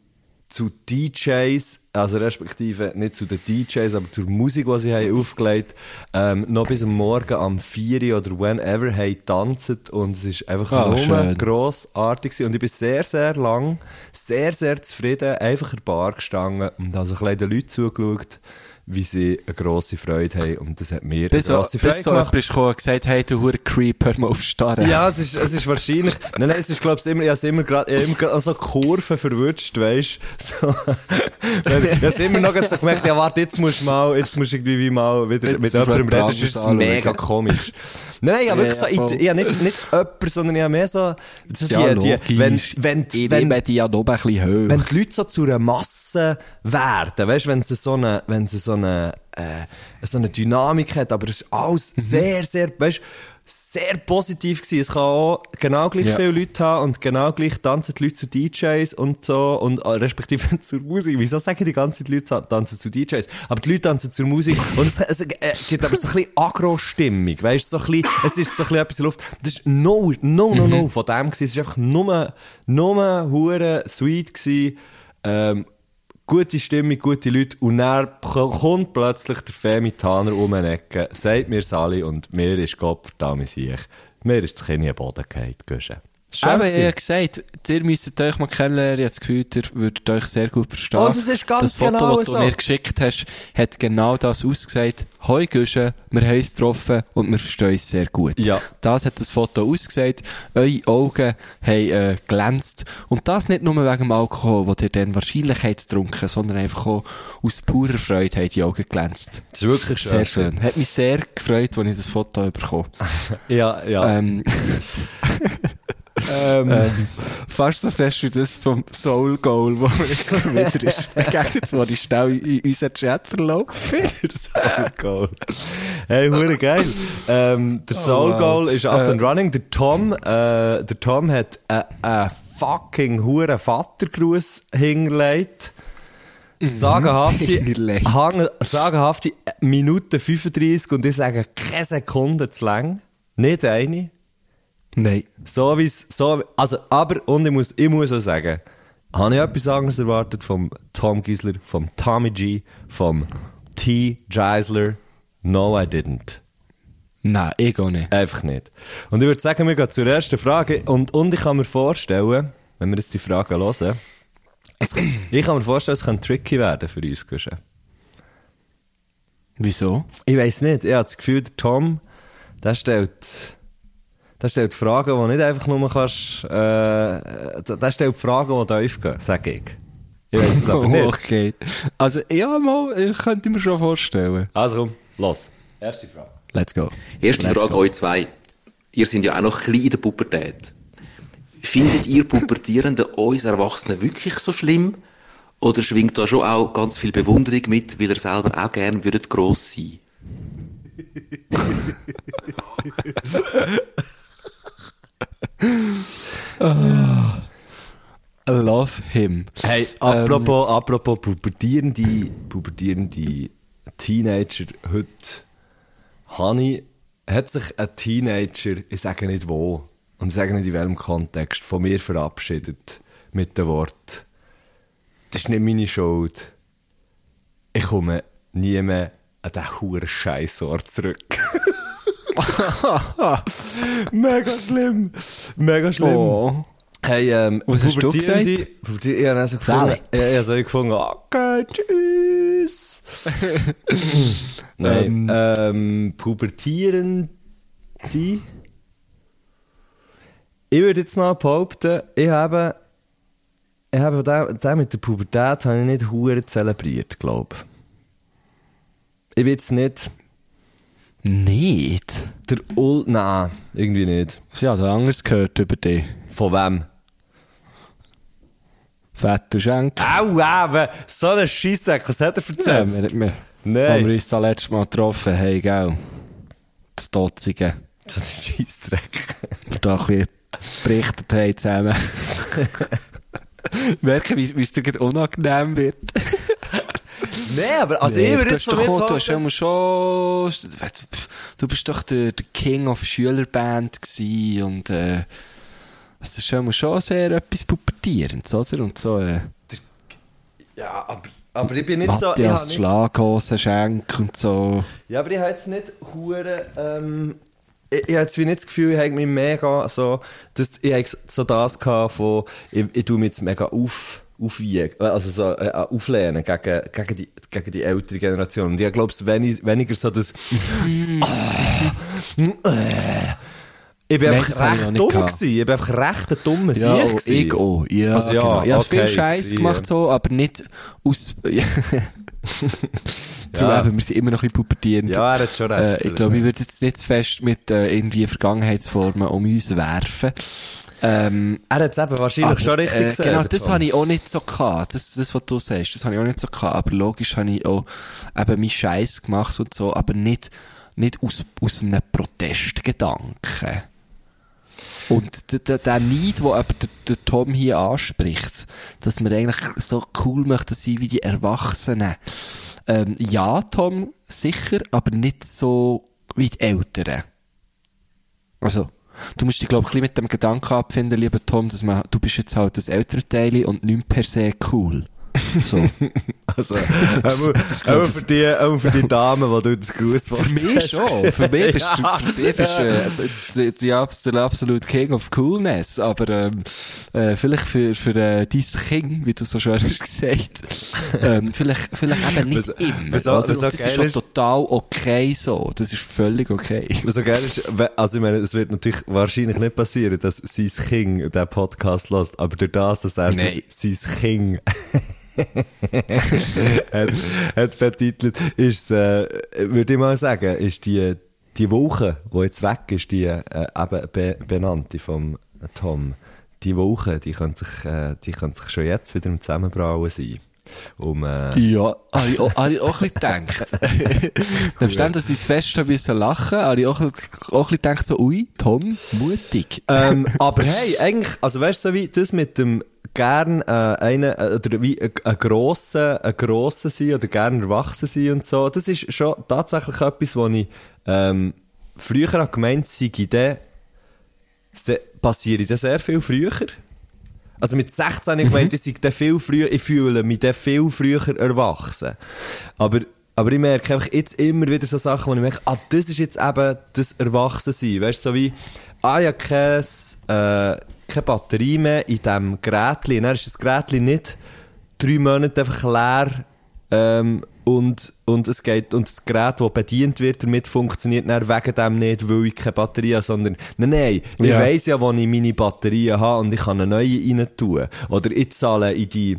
zu DJs, also respektive nicht zu den DJs, aber zur Musik, die sie haben aufgelegt ähm, noch bis am Morgen am 4 oder whenever haben tanzt und es ist einfach Ah, nur grossartig und ich bin sehr, sehr lang, sehr, sehr zufrieden, einfach in der Bar gestanden und habe so ein bisschen den Leuten zugeschaut, wie sie eine grosse Freude haben und das hat mir Bis eine so, grosse Freude bis so gemacht. jemand ist gekommen und gesagt, hey, du hure Creep, hör mal auf starren. Ja, es ist, es ist wahrscheinlich. Nein, nein, es ist, glaub's immer, ich hab's immer ich hab immer grad so Kurven verwünscht, weisst So. ich hab's immer noch so gemerkt, ja, warte, jetzt musst du mal, jetzt musst du irgendwie wie mal wieder Jetzt mit jemandem reden, jemand das ist mega komisch. Nein, ich hab wirklich so, ich, ich hab nicht, nicht jemand, sondern ich hab mehr so, so die, die, wenn, wenn, ich wenn, liebe die ja noch ein bisschen höher. wenn die Leute so zu einer Masse werden, weißt, wenn sie so eine, wenn sie so eine, äh, so eine Dynamik hat, aber es ist alles Mhm. sehr, sehr, weißt, sehr positiv gewesen. Es kann auch genau gleich Ja. viele Leute haben und genau gleich tanzen die Leute zu DJs und so und äh, respektive zur Musik. Wieso sagen die ganze Zeit, die Leute tanzen zu DJs? Aber die Leute tanzen zur Musik und es, es äh, gibt aber so ein bisschen Agro-Stimmung, weißt, so ein bisschen, es ist so ein bisschen etwas in Luft. Das ist no, no, no, Mhm. no von dem gewesen. Es ist einfach nur, nur hure sweet gewesen. Ähm, gute Stimmung, gute Leute. Und dann kommt plötzlich der Femi Taner um eine Ecke, sagt mir Sally und mir ist Gott verdammt sich. Mir ist das Kind in den Boden gefallen, Aber ich habe gesagt, ihr müsstet euch mal kennenlernen. Ich habe das Gefühl, ihr würdet euch sehr gut verstehen. Und es ist ganz das Foto, genau das du so. mir geschickt hast, hat genau das ausgesagt. Hoi Güsche, wir haben uns getroffen und wir verstehen uns sehr gut. Ja. Das hat das Foto ausgesagt. Eure Augen haben äh, glänzt. Und das nicht nur wegen dem Alkohol, den ihr dann wahrscheinlich habt getrunken, sondern einfach auch aus purer Freude haben die Augen glänzt. Das ist wirklich schön. Sehr schön. Hat mich sehr gefreut, als ich das Foto bekommen Ja, ja. ähm, Ähm, äh, fast so fest wie das vom Soul Goal, wo mir jetzt wieder ist begegnet, wo ich schnell in unseren Chat verlaufen Soul Goal. Hey, hure geil. Ähm, der Soul wow. Goal ist up Äh. and running. Der Tom, äh, der Tom hat eine fucking hure Vatergruß hingelegt. Sagenhafte, Hingelegt. hang, sagenhafte Minute 35 und ich sage keine Sekunde zu lang. Nicht eine. Nein. So wie es, so, also, aber, und ich muss, ich muss auch sagen, habe ich etwas anderes erwartet vom Tom Giesler, vom Tommy G, vom T. Geisler? No, I didn't. Nein, ich auch nicht. Einfach nicht. Und ich würde sagen, wir gehen zur ersten Frage. Und, und ich kann mir vorstellen, wenn wir jetzt die Frage hören, es, ich kann mir vorstellen, es könnte tricky werden für uns, Guschen. Wieso? Ich weiß nicht. Ich habe das Gefühl, der Tom, der stellt, der stellt Fragen, die nicht einfach nur kannst, äh, der stellt Fragen, die tief gehen, sage ich. Ich weiß es aber nicht. okay. Also, ja, mal, ich könnte mir schon vorstellen. Also komm, los. Erste Frage. Let's go. Erste Let's Frage go. euch zwei. Ihr seid ja auch noch klein in der Pubertät. Findet ihr Pubertierende uns Erwachsenen wirklich so schlimm? Oder schwingt da schon auch ganz viel Bewunderung mit, weil ihr selber auch gerne würdet gross sein? I love him. Hey, apropos, apropos pubertierende, pubertierende Teenager, heute, Hani, hat sich ein Teenager, ich sage nicht wo, und ich sage nicht in welchem Kontext, von mir verabschiedet, mit dem Wort, das ist nicht meine Schuld. Ich komme nie mehr an diesen huren Scheissort zurück. Mega schlimm. Mega schlimm. Oh. Hey, ähm, Was hast du gesagt? Pubertier- Ich habe so gefunden, ja, ich habe so gefunden, okay, tschüss. Nein, ähm, Pubertierende, ich würde jetzt mal behaupten, ich habe, ich habe den, den mit der Pubertät habe ich nicht hure zelebriert, glaube ich. Ich will jetzt nicht, Nicht? der Ul, nein, irgendwie nicht. Ja, der anders gehört über dich. Von wem? Und Schenk. Au, aber so ein Scheissdreck, was hat er erzählt? wir, wir, Nein. Als wir uns das letzte Mal getroffen haben, gell? Das Dotzige. So ein Scheissdreck. Wir da ein bisschen berichtet haben zusammen. Merken, wie es dir unangenehm wird. Nein, aber also Nee, ich würde du, jetzt von doch mir auch, du hast behaupten- immer schon, du bist doch der, der King of Schülerband gsi und, äh, es ist immer schon sehr etwas Pubertierendes, oder? Und so, äh, Ja, aber, aber ich bin nicht so... Ich habe Matthias nicht, Schlaghosen, Schenk und so. ja, aber ich habe jetzt nicht hure... Ähm, ich, ich habe jetzt wie nicht das Gefühl, ich habe mich mega so... Das, ich habe so das gehabt von... Ich, ich tue mich jetzt mega auf... Aufwiegen, also so äh, auflehnen gegen, gegen, die, gegen die ältere Generation. Und ich glaube, es wenig, weniger so das... ich bin Nein, einfach habe ich recht dumm gewesen. Ich bin einfach recht ein dummer Ja, Sieg gewesen. ich auch. Ja, Also ja, genau. Ich habe okay, viel Scheiß gemacht, so, aber nicht aus. Ja. ja. wir sind immer noch ein bisschen pubertierend. Ja, er hat schon recht. Äh, ich glaube, ich würde jetzt nicht zu fest mit äh, irgendwie Vergangenheitsformen um uns werfen. Ähm, Er hat es eben wahrscheinlich aber, schon richtig äh, gesagt. Genau, das habe ich auch nicht so gehabt. Das, das, was du sagst, das habe ich auch nicht so gehabt. Aber logisch habe ich auch eben meinen Scheiß gemacht und so, aber nicht, nicht aus, aus einem Protestgedanken. Und der, der, der Neid, den aber der, der Tom hier anspricht, dass wir eigentlich so cool möchten sein wie die Erwachsenen. Ähm, ja, Tom, sicher, aber nicht so wie die Älteren. Also, du musst dich, glaube ich, mit dem Gedanken abfinden, lieber Tom, dass man, du bist jetzt halt das ältere Teil und nicht per se cool. So. Also, auch, für die, auch für die Damen, die du das Grußwort Für mich schon. Für mich bist du, für mich bist, äh, die, abs- der absolute King of Coolness. Aber, ähm, äh, vielleicht für, für, äh, dein King, wie du so schön hast gesagt, ähm, vielleicht, vielleicht eben nicht Was- immer. was was das ist schon ist- total okay so. Das ist völlig okay. Was so geil ist, also ich meine, es wird natürlich wahrscheinlich nicht passieren, dass sein King den Podcast lässt, aber durch das, dass er sein King hat, hat betitelt, ist äh, würde ich mal sagen, ist die, die Woche, die jetzt weg ist, die äh, eben be benannte vom Tom, die Woche, die könnte sich, äh, die könnte sich schon jetzt wieder im Zusammenbrauen sein. Um, äh, Ja, habe ich auch, habe ich auch ein bisschen gedacht. Nebst dem, dass ich Fest ein bisschen lachen, habe ich auch, auch ein bisschen gedacht, so, ui, Tom, mutig. ähm, aber hey, eigentlich, also weißt du, so wie das mit dem gern äh, einen, äh, oder wie ein, ein grosser, ein grosser sein oder gern erwachsen sein und so, das ist schon tatsächlich etwas, wo ich ähm, früher habe gemeint, ich dann, passiere das sehr viel früher. Also mit 16 habe ich gemeint, ich sei dann viel früher, ich fühle mich dann viel früher erwachsen. Aber, aber ich merke einfach jetzt immer wieder so Sachen, wo ich merke, ah, das ist jetzt eben das Erwachsensein. Weißt du, so wie, ah, ja, kein, äh, keine Batterie mehr in diesem Gerätchen. Dann ist das Gerätchen nicht drei Monate einfach leer, ähm, und, und es geht, und das Gerät, das bedient wird, damit funktioniert dann wegen dem nicht, weil ich keine Batterie habe, sondern, nein, nein, ich Ja. weiss ja, wo ich meine Batterien habe und ich kann eine neue rein tun. Oder ich zahle in die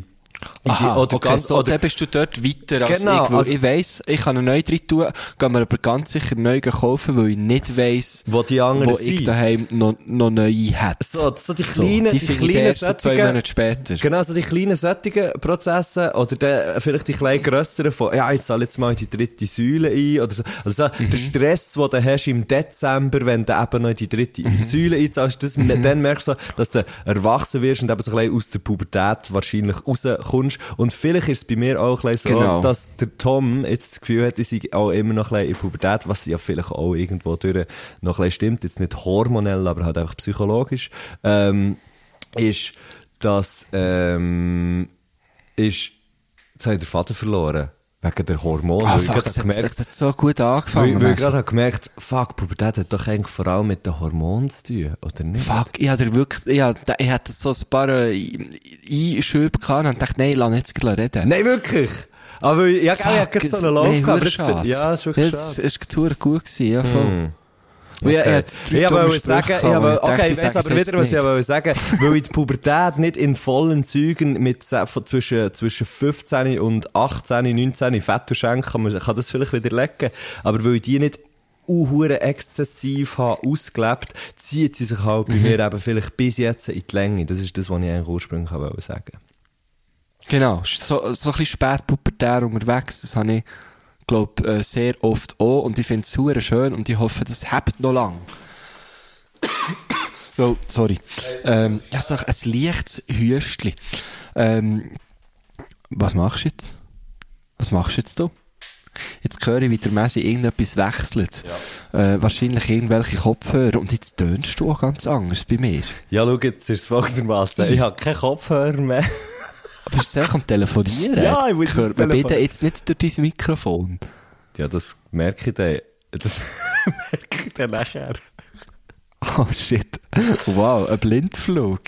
Aha, oder okay, ganz, so, oder, dann bist du dort weiter als Genau, ich, weil also- ich weiss, ich kann einen neu drin tun, kann mir aber ganz sicher neu kaufen, weil ich nicht weiss, wo die anderen wo ich sind. daheim noch, noch neue hätte. So, so die kleinen, die die ich kleinen erst so zwei Monate später. Genau, so die kleinen solchen Prozesse oder dann vielleicht die kleinen grösseren von, ja, ich zahle jetzt mal in die dritte Säule ein oder so. Also so Mhm. der Stress, den du hast im Dezember, wenn du eben noch in die dritte Mhm. Säule einzahlst, das, dann merkst du, so, dass du erwachsen wirst und eben so ein bisschen aus der Pubertät wahrscheinlich rauskommst. Und vielleicht ist es bei mir auch ein so, Genau. dass der Tom jetzt das Gefühl hat, ich sei auch immer noch ein in Pubertät, was ja vielleicht auch irgendwo durch noch ein stimmt, jetzt nicht hormonell, aber halt einfach psychologisch, ähm, ist, dass, ähm, ist, jetzt habe ich den Vater verloren. Wegen der Hormone. Ah, weil ich fuck, das, hat, gemerkt, das hat so gut weil, angefangen. weil ich Messi. gerade gemerkt, fuck, Pubertät hat doch eigentlich vor allem mit den Hormonen zu tun, oder nicht? Fuck, ich hatte wirklich, ich hatte, ich hatte so ein paar äh, Einschübe gehabt und dachte, nein, lass nicht reden. Nein, wirklich! Aber ja, gell, ich hatte so einen Lauf nein, gehabt. jetzt. Ja, ist wirklich Das schade. ist verdammt gut gewesen, ja, voll. Hm. Ich- ich Okay. hatte drei Ich wollte sagen, ich habe, okay, ich sag's aber wieder, was ich wollte sagen. Weil in der Pubertät nicht in vollen Zügen mit zwischen, zwischen 15 und 18, 19 Fett Schenken kann man, kann das vielleicht widerlegen. Aber weil ich die nicht unhure exzessiv habe ausgelebt, zieht sie sich halt bei Mhm. mir eben vielleicht bis jetzt in die Länge. Das ist das, was ich eigentlich ursprünglich wollte sagen. Genau, so, so ein bisschen spätpubertär unterwegs, das habe ich, glaube äh, sehr oft auch und ich finde es super schön und ich hoffe, das hebt noch lang. oh, sorry. Ähm, ja, so ein leichtes Hüstli. Ähm, was machst du jetzt? Was machst du jetzt da? Jetzt höre ich, wie der Messi irgendetwas wechselt. Äh, wahrscheinlich irgendwelche Kopfhörer. Und jetzt tönst du auch ganz anders bei mir. Ja, schau, jetzt ist es folgendermaßen. Ich habe keinen Kopfhörer mehr. Aber bist du eigentlich am Telefonieren? Ja, ich muss das Hört man Telefon- bitte jetzt nicht durch dein Mikrofon. Ja, das merke ich dann. Das merke ich dann nachher. Oh shit. Wow, ein Blindflug.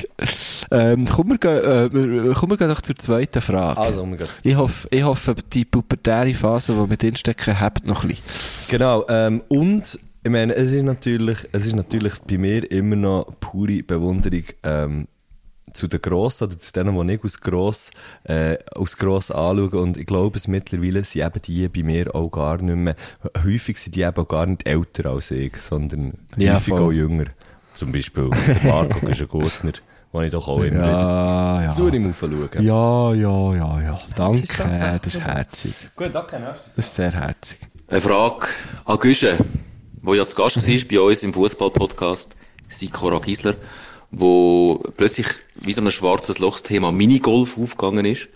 Ähm, komm, wir gehen, äh, wir- komm, wir gehen doch zur zweiten Frage. Also, oh mein Gott. ich hoffe, ich hoffe, die pubertäre Phase, die wir drinstecken, habt noch ein bisschen. Genau, ähm, und ich meine, es ist natürlich, es ist natürlich bei mir immer noch pure Bewunderung ähm, zu den Grossen oder zu denen, die ich als gross, äh, als gross anschaue. Und ich glaube, es mittlerweile sind eben die bei mir auch gar nicht mehr, häufig sind die eben auch gar nicht älter als ich, sondern Ja, häufig voll. auch jünger. Zum Beispiel der Marco ist ein Gurtner, den ich doch auch immer wieder ja. zu ihm aufschaue. Ja, ja, ja, ja. Danke, das ist herzig. Gut, okay, nächstes. Das ist sehr herzig. Eine Frage an Güsche, wo ja zu Gast war bei uns im Fußball-Podcast, Sikora Gisler, wo plötzlich wie so ein schwarzes Loch das Thema Minigolf aufgegangen ist.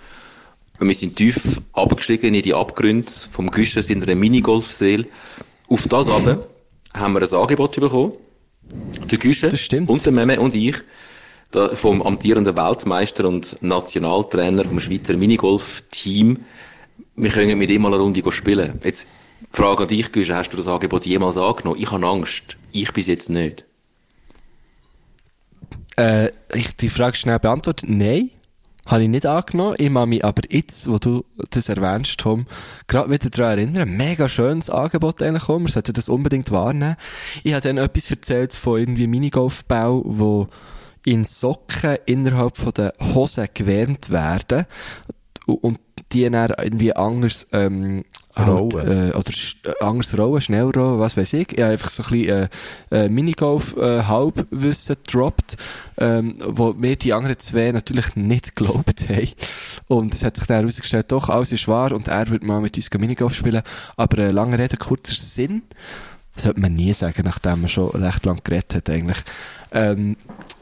Und wir sind tief abgestiegen in die Abgründe vom Güsche in einer Minigolfseele. Auf das aber haben wir ein Angebot bekommen. Der Güsche Das stimmt. und der Meme und ich vom amtierenden Weltmeister und Nationaltrainer vom Schweizer Minigolf-Team wir können mit ihm mal eine Runde spielen. Jetzt, Frage an dich, Güsche, hast du das Angebot jemals angenommen? Ich habe Angst. Ich bis jetzt nicht. Äh, ich die Frage schnell beantwortet. Nein, habe ich nicht angenommen. Ich kann mich aber jetzt, wo du das erwähnst, Tom, gerade wieder daran erinnern. Mega schönes Angebot eigentlich kommen. Wir sollten das unbedingt wahrnehmen. Ich habe dann etwas erzählt von irgendwie Minigolfbau, wo in Socken innerhalb von der Hosen gewärmt werden. Und die dann irgendwie anders, ähm, halt, äh, oder anders rollen, schnell was weiß ich. Ich habe einfach so ein bisschen, äh, äh, Minigolf, äh, Halbwissen gedroppt, ähm, wo mir die anderen zwei natürlich nicht geglaubt haben. Und es hat sich dann herausgestellt, doch, alles ist wahr und er wird mal mit uns Minigolf spielen. Aber, äh, lange Rede, kurzer Sinn. Das sollte man nie sagen, nachdem man schon recht lang geredet hat, eigentlich. Ähm,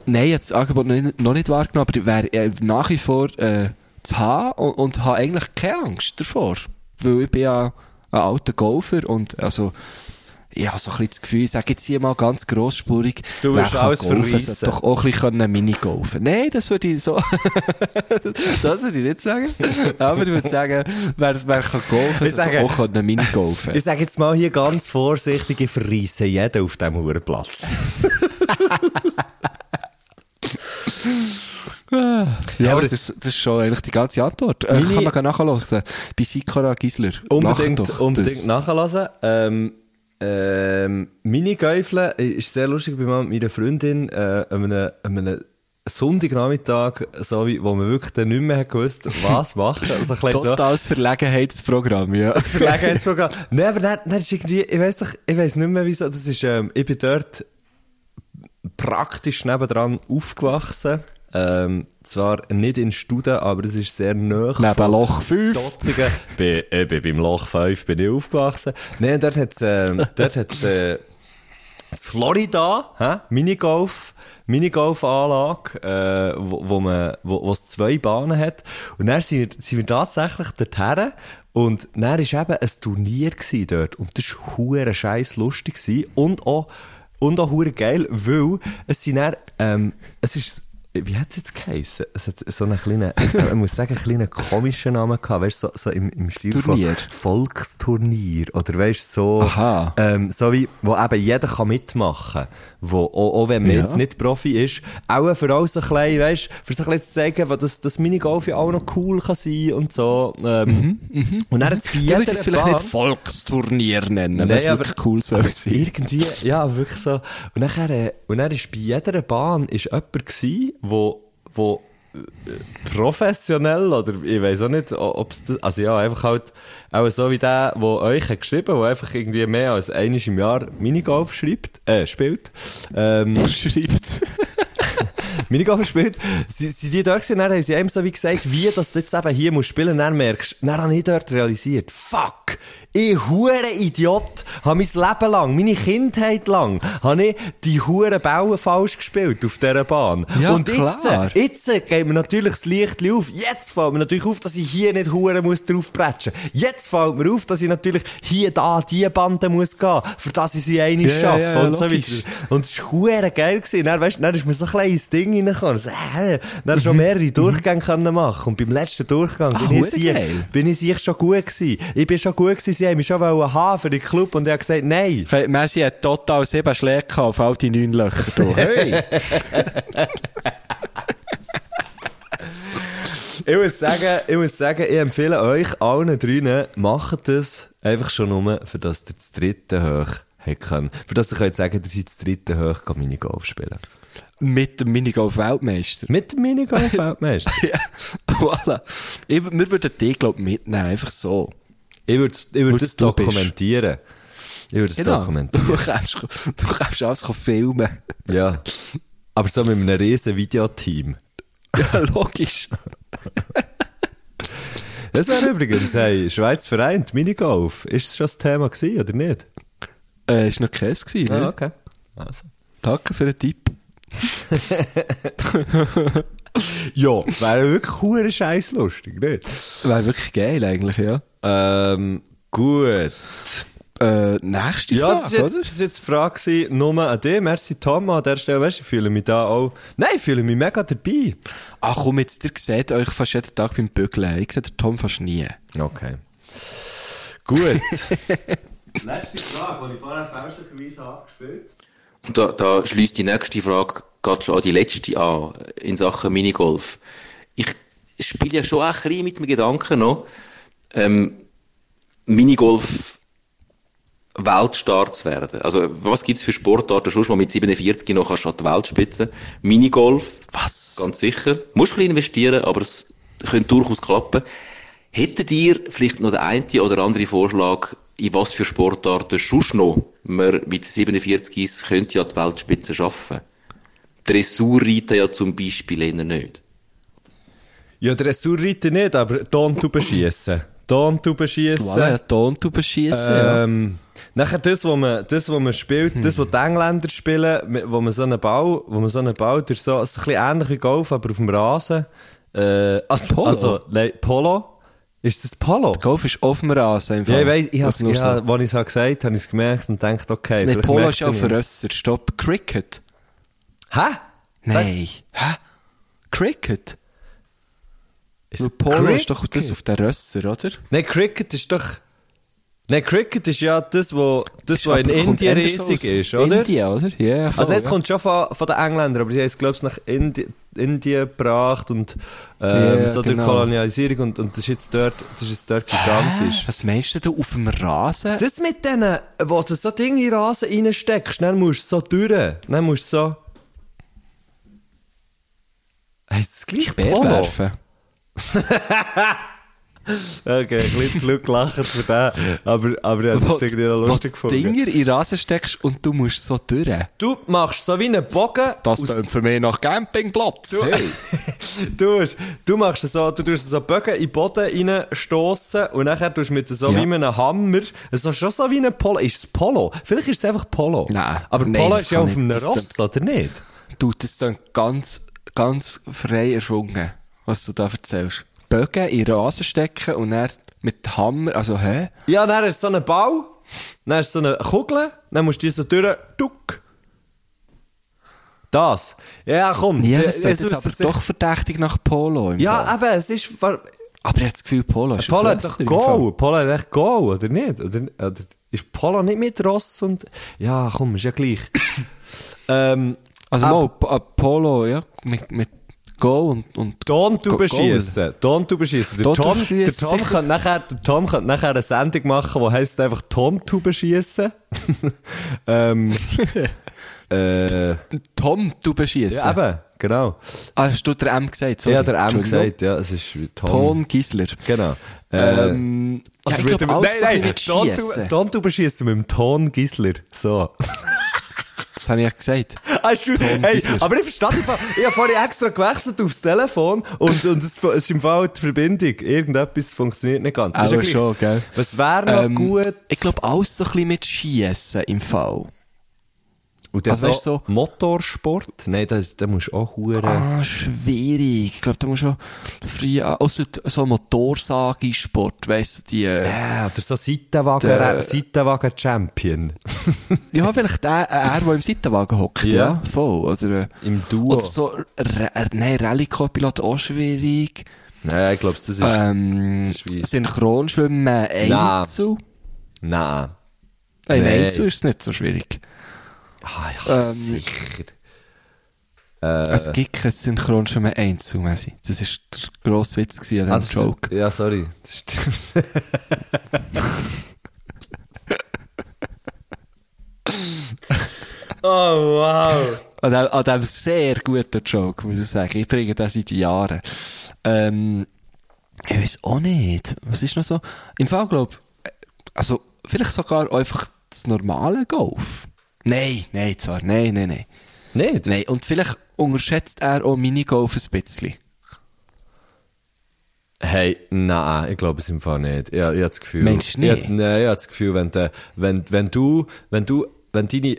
nein, jetzt das Angebot noch nicht, noch nicht wahrgenommen, aber ich wäre äh, nach wie vor äh, zu haben und, und habe eigentlich keine Angst davor. Weil ich bin ja ein alter Golfer und also, ich habe so ein bisschen das Gefühl, ich sage jetzt hier mal ganz grossspurig, Du kann alles verreissen. doch auch ein bisschen Mini-golfen Nein, das würde ich so, das würde ich nicht sagen. Aber ich würde sagen, wer, wer kann golfen, Ich sage- auch können Mini-golfen Ich sage jetzt mal hier ganz vorsichtig, ich verreisse jeden auf diesem Hurenplatz. Ja, aber das, das ist schon eigentlich die ganze Antwort. Äh, kann man nachhören. Bei Sikora Gisler. Unbedingt, doch unbedingt nachhören. Ähm, ähm, meine Gäufle ist sehr lustig bei meiner Freundin äh, an einem, an einem Sonntagnachmittag, so wie, wo man wirklich dann nicht mehr gewusst, was machen. Also ein bisschen so. Totales Verlegenheitsprogramm, ja. Verlegenheitsprogramm. Nein, aber dann, dann ist irgendwie, ich weiss doch, ich weiss nicht mehr wieso, das ist, ähm, ich bin dort praktisch nebendran aufgewachsen. Ähm, zwar nicht in Studen, aber es ist sehr nah. Neben Loch 5. Dotzigen. bei, eben beim Loch 5 bin ich aufgewachsen. Nein, dort hat's, ähm, dort hat's, äh, Florida, hä? Minigolf, Minigolf-Anlage, äh, wo, wo man, wo, wo es zwei Bahnen hat. Und dann sind wir, sind wir tatsächlich dorthin. Und dann war eben ein Turnier dort. Und das war hure scheiß lustig. Und auch, und auch hure geil, weil es sind dann, ähm, es ist, wie hat es jetzt geheissen? Es hat so einen kleinen, ich muss sagen, einen kleinen komischen Namen gehabt, weißt du, so, so im, im Stil Turnier? von Volksturnier. Oder weißt du, so, ähm, so wie, wo eben jeder kann mitmachen Wo, auch, auch wenn man Ja. jetzt nicht Profi ist, auch für alles so ein bisschen, weißt für so ein zu zeigen, wo das, Minigolf ja auch noch cool kann sein und so. Ähm, Und dann hat's bei Du jeder es vielleicht Bahn- nicht Volksturnier nennen, es aber- wirklich cool soll sein. Irgendwie, ja, wirklich so. Und dann, äh, und dann ist bei jeder Bahn ist jemand gsi, wo, wo professionell, oder ich weiß auch nicht, ob es also ja, einfach halt, auch so wie der, der euch hat geschrieben, der einfach irgendwie mehr als einmal im Jahr Minigolf schreibt, äh, spielt, ähm, Schreibt. Minigolf spielt, sie, sie die dort gewesen, dann haben sie einem so wie gesagt, wie das du jetzt eben hier musst spielen, dann merkst du, dann habe ich dort realisiert, fuck, ich hure Idiot, habe mein Leben lang, meine Kindheit lang, habe ich die hure Bälle falsch gespielt auf dieser Bahn. Ja, Und klar. jetzt, jetzt geht mir natürlich das Licht auf, jetzt fällt mir natürlich auf, dass ich hier nicht hure muss drauf bretschen. Jetzt fällt mir auf, dass ich natürlich hier, da, die Bande muss gehen, für das ich sie Ja, ja, schaffe ja, und so weiter. Und es war geil gewesen. Dann, weißt, dann ist mir so ein kleines Ding reingekommen. So, äh, dann du schon mehrere Durchgänge können machen. Und beim letzten Durchgang Ah, bin, ich sich, bin ich sich schon gut gewesen. Ich bin schon gut gewesen. Sie haben mich schon wollen haben für den Club und ich habe gesagt, nein. Messi hat total sieben Schläge gehabt auf all die neun Löcher. Hey! Ich muss sagen, ich muss sagen, ich empfehle euch allen drinnen, macht das einfach schon nur, für das ihr das dritte hoch können. Für das ihr könnt sagen, dass ich das dritte hoch kann Minigolf spielen. Mit dem Minigolf-Weltmeister. Mit dem Minigolf-Weltmeister. ja, voilà. Ich, wir würden dich, glaub ich, mitnehmen, einfach so. Ich würde ich würd das du bist. dokumentieren. Ich würde es Genau. dokumentieren. Du kannst, du kannst alles filmen. Ja. Aber so mit einem riesen Videoteam. Ja, logisch. Das wäre übrigens, hey, Schweiz vereint, Minigolf. Ist das schon das Thema gewesen, oder nicht? Äh, ist noch Käse gewesen, ne? okay. Also. Danke für den Tipp. Ja, wäre wirklich cool scheiß lustig, nicht? Wäre wirklich geil eigentlich, ja. Ähm, gut. Äh, nächste Ja, Frage, das ist jetzt, oder? das ist jetzt die Frage gewesen, nur an dich. Merci, Tom, an der Stelle. Weißt du, ich fühle mich da auch, nein, ich fühle mich mega dabei. Ach komm, jetzt, ihr seht euch fast jeden Tag beim Bügeln. Ich sehe den Tom fast nie. Okay. Gut. Letzte Frage, die ich vorher fälschlicherweise abgespielt Und da, da schließt die nächste Frage gerade schon an die letzte an, in Sachen Minigolf. Ich spiele ja schon auch ein bisschen mit dem Gedanken noch, ähm, Minigolf Weltstar zu werden. Also, was gibt's für Sportarten schon, wo mit 47 noch kannst du an die Weltspitze? Minigolf. Was? Ganz sicher. Musst ein bisschen investieren, aber es könnte durchaus klappen. Hättet ihr vielleicht noch den einen oder anderen Vorschlag, in was für Sportarten sonst noch man mit 47 ist, könnte ja die Weltspitze schaffen? Dressurreiten ja zum Beispiel eher nicht. Ja, Dressurreiten nicht, aber Tontuben schiessen. Tontuben schiessen. Voilà, ja, Tontuben schiessen, ja. Ähm, nachher das, wo man, das, wo man spielt, das, was die Engländer spielen, wo man so einen Ball, wo man so einen Ball durch so, es ist ein bisschen ähnlich wie Golf, aber auf dem Rasen. Äh, also, Polo? Also, nein, Polo. Ist das Polo? Golf ist dem Rasen. Ja, ich weiss, ich hab's, ja, als ich es gesagt habe, habe ich es gemerkt und gedacht, okay, Nee, Polo ist ja für Rösser. Stopp. Cricket. Hä? Nein. Hä? Cricket? Ist Polo Cricket? ist doch das auf den Rösser, oder? Nein, Cricket ist doch... Nein, Cricket ist ja das, wo, das, was in Indien riesig ist, oder? Indien, oder? Ja, voll, Also das ja. kommt schon von, von den Engländern, aber die haben es, glaube ich, nach Indi Indien gebracht und ähm, Ja, so durch genau. Kolonialisierung und, und das ist jetzt dort, das ist jetzt dort gigantisch. Was meinst du da auf dem Rasen? Das mit denen, wo du so Dinge in den Rasen reinsteckst, dann musst du so durch, dann musst du so... Heisst das gleich Polo? werfen. Okay, ein bisschen zu laut gelacht für den, aber, aber ich habe das irgendwie noch lustig du gefunden. Dinger in Rasen steckst und du musst so durch. Du machst so wie einen Bogen Das tönt für mich nach Campingplatz. Du, Hey. du, hast, du machst so, du tust so Bögen in den Boden reinstossen und nachher tust du mit so Ja. wie einem Hammer, so schon so wie ein Polo. Ist es Polo? Vielleicht ist es einfach Polo. Nein. Aber Nein, Polo das ist ja auf einem Ross, oder nicht? Du, das klingt ganz, ganz frei erfunden, was du da erzählst. Bögen in Rasen stecken und dann mit Hammer, also, hä? Ja, dann ist so ein Bau, dann ist so eine Kugel, dann musst du die so durch, tuck. Das. Ja, komm. Ja, das es jetzt ist aber doch verdächtig nach Polo. Im Ja, Fall. eben, es ist... aber ich habe das Gefühl, Polo ist Polo hat doch. Go. Polo hat echt Go, oder nicht? Oder, oder ist Polo nicht mit Ross und... Ja, komm, ist ja gleich. ähm, Also mal, Polo, ja, mit, mit Go und, und Tontuben Go- schiessen. Tontuben schiessen. Der Tontuben Tom, der Tom kann nachher, der Tom kann nachher eine Sendung machen, die heisst einfach Tomtuben schiessen. ähm, äh, Tom, du beschießen. ja, eben, genau. Ah, hast du der M gesagt? Sorry. Ja, der M gesagt, ja, es ist Tom. Tom Gisler. Genau. Äh, Ähm, ja, also ich mit glaube, dem- nein, nein, mit Tontuben Schiessen. Tontuben schiessen mit dem Ton Gisler. So. Das habe ich ja gesagt. Ah, ist, hey, aber ich verstehe ich habe vorhin extra gewechselt aufs Telefon und, und es, es ist im Fall die Verbindung. Irgendetwas funktioniert nicht ganz. Aber gleich. schon, gell? Was wäre noch Ähm, gut? Ich glaube, alles so ein bisschen mit Schiessen im Fall. Und dann also du, so- Motorsport? Nein, da, da musst du auch hure. Ah, schwierig. Ich glaube, da muss schon früh, außer so Motorsagisport, weißt du, die, äh, Ja, oder so Seitenwagen, Der- Seitenwagen Champion. ja, vielleicht der, äh, er, der im Seitenwagen hockt, ja. Ja. voll, oder, äh, Im Duo. oder so, nein, Rallye-Co-Pilot auch schwierig, Nein, ich glaube, das ist. ähm, das ist Synchronschwimmen Einzel, Nein. Nein, Nein. Einzel ist nicht so schwierig. Ah, ja, Ähm, sicher. Es gibt kein Synchronschwimmen Einzel, Messi. Das war der grosse Witz Ah, an das diesem Joke. stimmt. Ja, sorry. Das stimmt. oh, wow. An dem, an dem sehr guten Joke, muss ich sagen. Ich bringe das seit Jahren. Ähm, ich weiß auch nicht. Was ist noch so? Im Fall, glaub, äh, also, vielleicht sogar einfach das normale Golf. Nein, nein, zwar, nein, nein, nein. Nicht? Nein, und vielleicht unterschätzt er auch Minigolf ein bisschen. Hey, nein, ich glaube es im Fall nicht. Ich, ich habe das Gefühl. Meinst du Ich, nicht? nein, ich habe das Gefühl, wenn, de, wenn, wenn du, wenn du, wenn deine,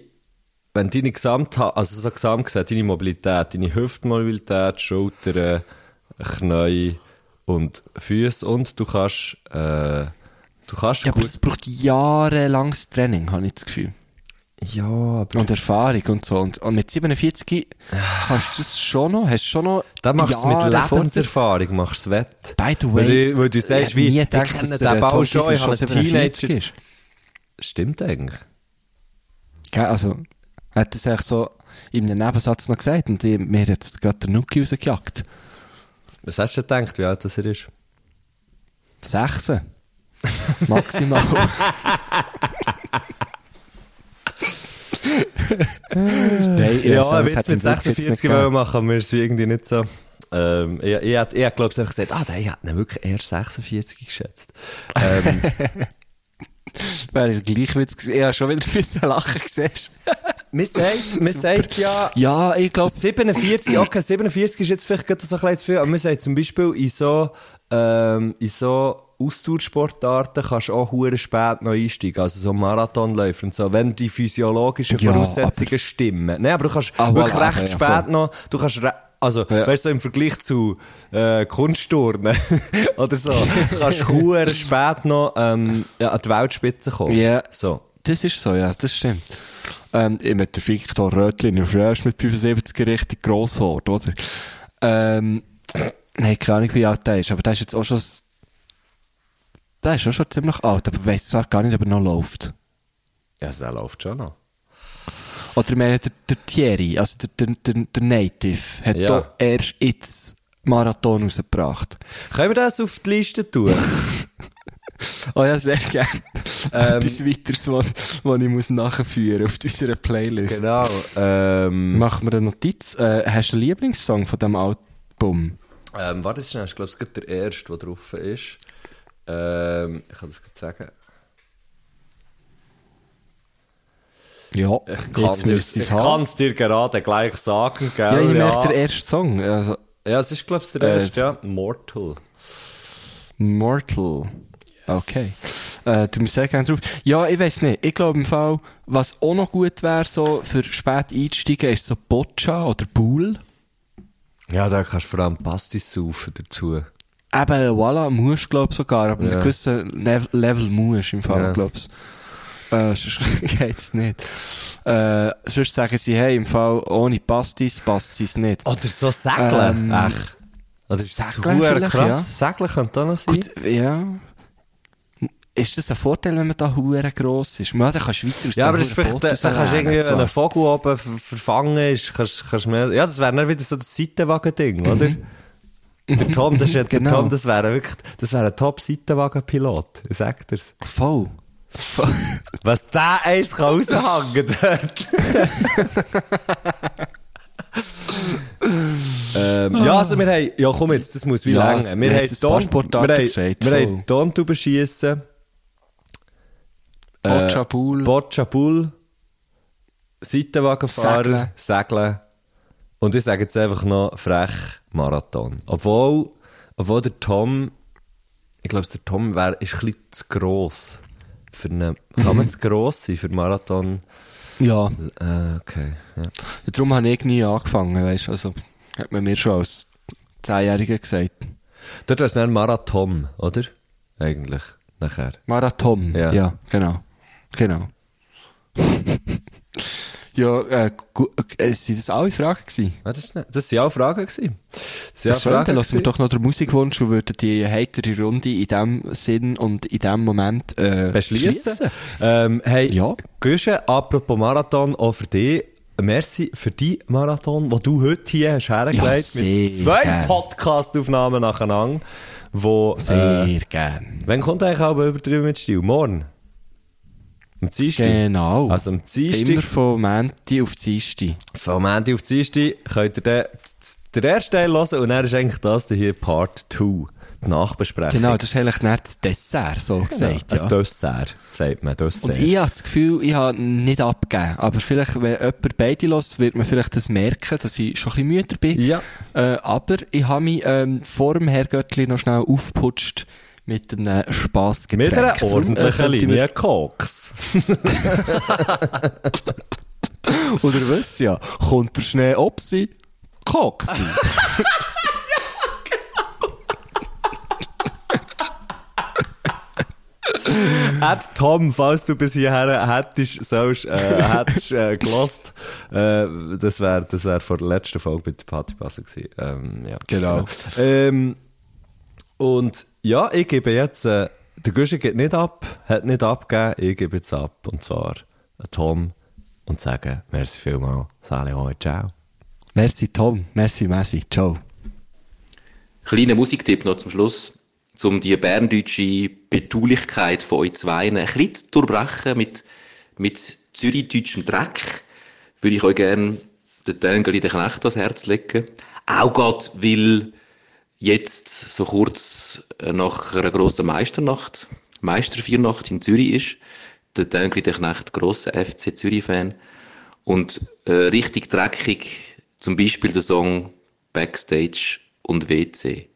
wenn deine Gesamt, also so gesamt gesagt, deine Mobilität, deine Hüftmobilität, Schultern, Knie und Füße und du kannst, äh, du kannst Ja, aber gut, es braucht jahrelanges Training, habe ich das Gefühl. Ja, aber Und Erfahrung und so. Und, und mit 47 kannst du das schon noch, hast schon noch da machst du es mit. Lebenserfahrung, machst du es wett. By the way, Weil du, weil du sagst, wie, ich kenne dass den der Bau schon, ich habe einen 47 Teenager. ist. Stimmt eigentlich. Gell, also, er hat das eigentlich so in einem Nebensatz noch gesagt und ich, mir hat es gerade der Nuki rausgejagt. Was hast du gedacht, wie alt das er ist? Sechse. Maximal. Nein, Ja, ja es Witz mit ihn wirklich jetzt 46 nicht wollen machen, wir es irgendwie nicht so. Ähm, ich, ich, ich, ich glaube, einfach gesagt, ah, der hat ihn wirklich erst 46 geschätzt. Ähm, Wäre gleich Witz gewesen. Ich habe schon wieder ein bisschen lachen gesehen. man sagt, man sagt ja, Ja, ich glaube, 47, okay, 47 ist jetzt vielleicht gerade so ein zu viel, aber man sagt zum Beispiel in so, ähm, in so Ausdauersportarten kannst du auch hure spät noch einsteigen, also so Marathonläufer und so, wenn die physiologischen Ja, Voraussetzungen stimmen. Nein, aber du kannst Ah, wirklich voilà, recht ja, spät voll. noch, du kannst also, Ja. weißt du, so im Vergleich zu äh, Kunstturnen oder so, kannst du spät noch ähm, ja, an die Weltspitze kommen. Ja. So. das ist so, ja, das stimmt. Ähm, ich mit der Victor Rötlin ist erst mit 75 richtig gross geworden, oder? Ähm, nein, keine Ahnung, wie alt der ist, aber der ist jetzt auch schon, der ist auch schon ziemlich alt, aber ich weiss zwar gar nicht, ob er noch läuft. Ja, also der läuft schon noch. Oder ich meine, der, der Thierry, also der, der, der, Native, hat Ja. doch erst jetzt Marathon rausgebracht. Können wir das auf die Liste tun? Oh ja, sehr gerne. Ähm, Etwas weiteres, was, was ich muss nachführen auf unserer Playlist. genau. Ähm, Machen wir eine Notiz. Äh, hast du einen Lieblingssong von diesem Album? Ähm, warte schnell, ich glaube, es ist gerade der erste, der drauf ist. Ähm, ich kann das gerade sagen. Ja, Ich kann ich es haben. dir gerade gleich sagen, gell? Ja, ich merke der erste Song. Also, ja, es ist, glaube ich, der Äh, erste, ja. Mortal. Mortal. Okay. Äh, tu mir sehr gerne drauf. Ja, ich weiß nicht. Ich glaube im Fall, was auch noch gut wäre, so für spät einsteigen, ist so Boccia oder Pool. Ja, da kannst du vor allem Pastis saufen dazu. Eben, voilà, musst glaube sogar, aber Ja. einen gewissen Lev- Level musst im Fall, Ja. glaub's. Äh, sonst geht's nicht. Äh, sonst sagen sie, hey, im Fall ohne Pastis passt es nicht. Oder so Sägeln. Ähm, Echt. Oder ist das krass? ja. Sägeln könnte auch noch sein. Gut, ja. Ist das ein Vorteil, wenn man da hure gross ist? Ja, dann kannst du weiter aus Ja, aber das ist vielleicht, da, da kannst du irgendwie, wenn ein Vogel oben ver- verfangen ist, kannst, kannst du mehr, ja, das wäre dann wieder so das Seitenwagen-Ding, oder? Der Tom, das ist ja, Genau. Tom, das wäre wirklich, das wäre ein Top-Seitenwagen-Pilot. Ich sag dir's. Voll. Voll. Was der eins kann raushängen dort. ähm, ja, also wir haben, ja komm jetzt, das muss wie Ja, lange. Wir jetzt haben Sportarten wir haben, gesagt, wir haben schiessen, Boccia Pool. Boccia Bull, Seitenwagenfahrer, Segeln. Segeln. Und ich sage jetzt einfach noch frech Marathon. Obwohl, obwohl der Tom, ich glaube, der Tom wär, ist ein bisschen zu gross. Für eine, kann man zu gross sein für Marathon? ja. Äh, okay, ja. Darum habe ich nie angefangen, weißt du. Also, hat man mir schon als Zehnjähriger gesagt. Dort wäre es dann Marathon, oder? Eigentlich, nachher. Marathon. Ja. Ja, genau. Genau. Ja, äh, äh, sind das alle Fragen gewesen? Ah, das, nicht, das sind auch Fragen gewesen. Das sind Ja, auch schön, dann Fragen lassen wir doch noch den Musikwunsch und würden die heitere Runde in dem Sinn und in dem Moment äh, beschließen. Ähm, hey, Ja. Güsche, apropos Marathon, auch für dich. Merci für die Marathon, den du heute hier hast hergelegt Ja, mit zwei gern. Podcast-Aufnahmen nacheinander, wo, Sehr äh, gern. wann kommt eigentlich auch übertrieben mit Stil? Morgen? Am Dienstag? Genau. Also am Dienstag, Immer von Menti auf Dienstag. vom Ende auf Dienstag, könnt ihr den, den ersten Teil hören und dann ist eigentlich das hier Part 2, die Nachbesprechung. Genau, das ist eigentlich nicht das Dessert, so gesagt. Ein Ja. Dessert, sagt man, Dessert. Und ich habe das Gefühl, ich habe nicht abgegeben. Aber vielleicht, wenn jemand beide los, wird man vielleicht das merken, dass ich schon ein bisschen müder bin. Ja. Äh, aber ich habe mich ähm, vor dem Herrgöttli noch schnell aufgeputscht mit einem Spassgetränk. Mit einer ordentlichen Linie Koks. Oder wisst ja, kommt der Schnee ob sie? Koksi. Hat Tom, falls du bis hierher hättest, sollst, äh, hättest, äh, gelost, äh, das wäre, das wäre vor der letzten Folge bei der Partypasse gewesen. Ähm, ja. Genau. Ähm, und ja, ich gebe jetzt, äh, der Guschen geht nicht ab, hat nicht abgegeben, ich gebe jetzt ab. Und zwar an Tom und sage, merci vielmal, Sali, hoi, ciao. Merci Tom, merci Messi, ciao. Kleiner Musiktipp noch zum Schluss, um die berndeutsche Betulichkeit von euch zwei ein bisschen zu durchbrechen mit, mit zürichdeutschem Dreck, würde ich euch gerne den Tengeli den Knecht ans Herz legen. Auch gerade, weil jetzt so kurz nach einer grossen Meisternacht, Meisterviernacht in Zürich ist, der Tengeli der Knecht grosser FC Zürich-Fan und äh, richtig dreckig, zum Beispiel der Song Backstage und WC.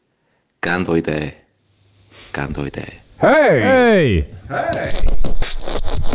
Gebt euch den. Gebt euch den. Hey!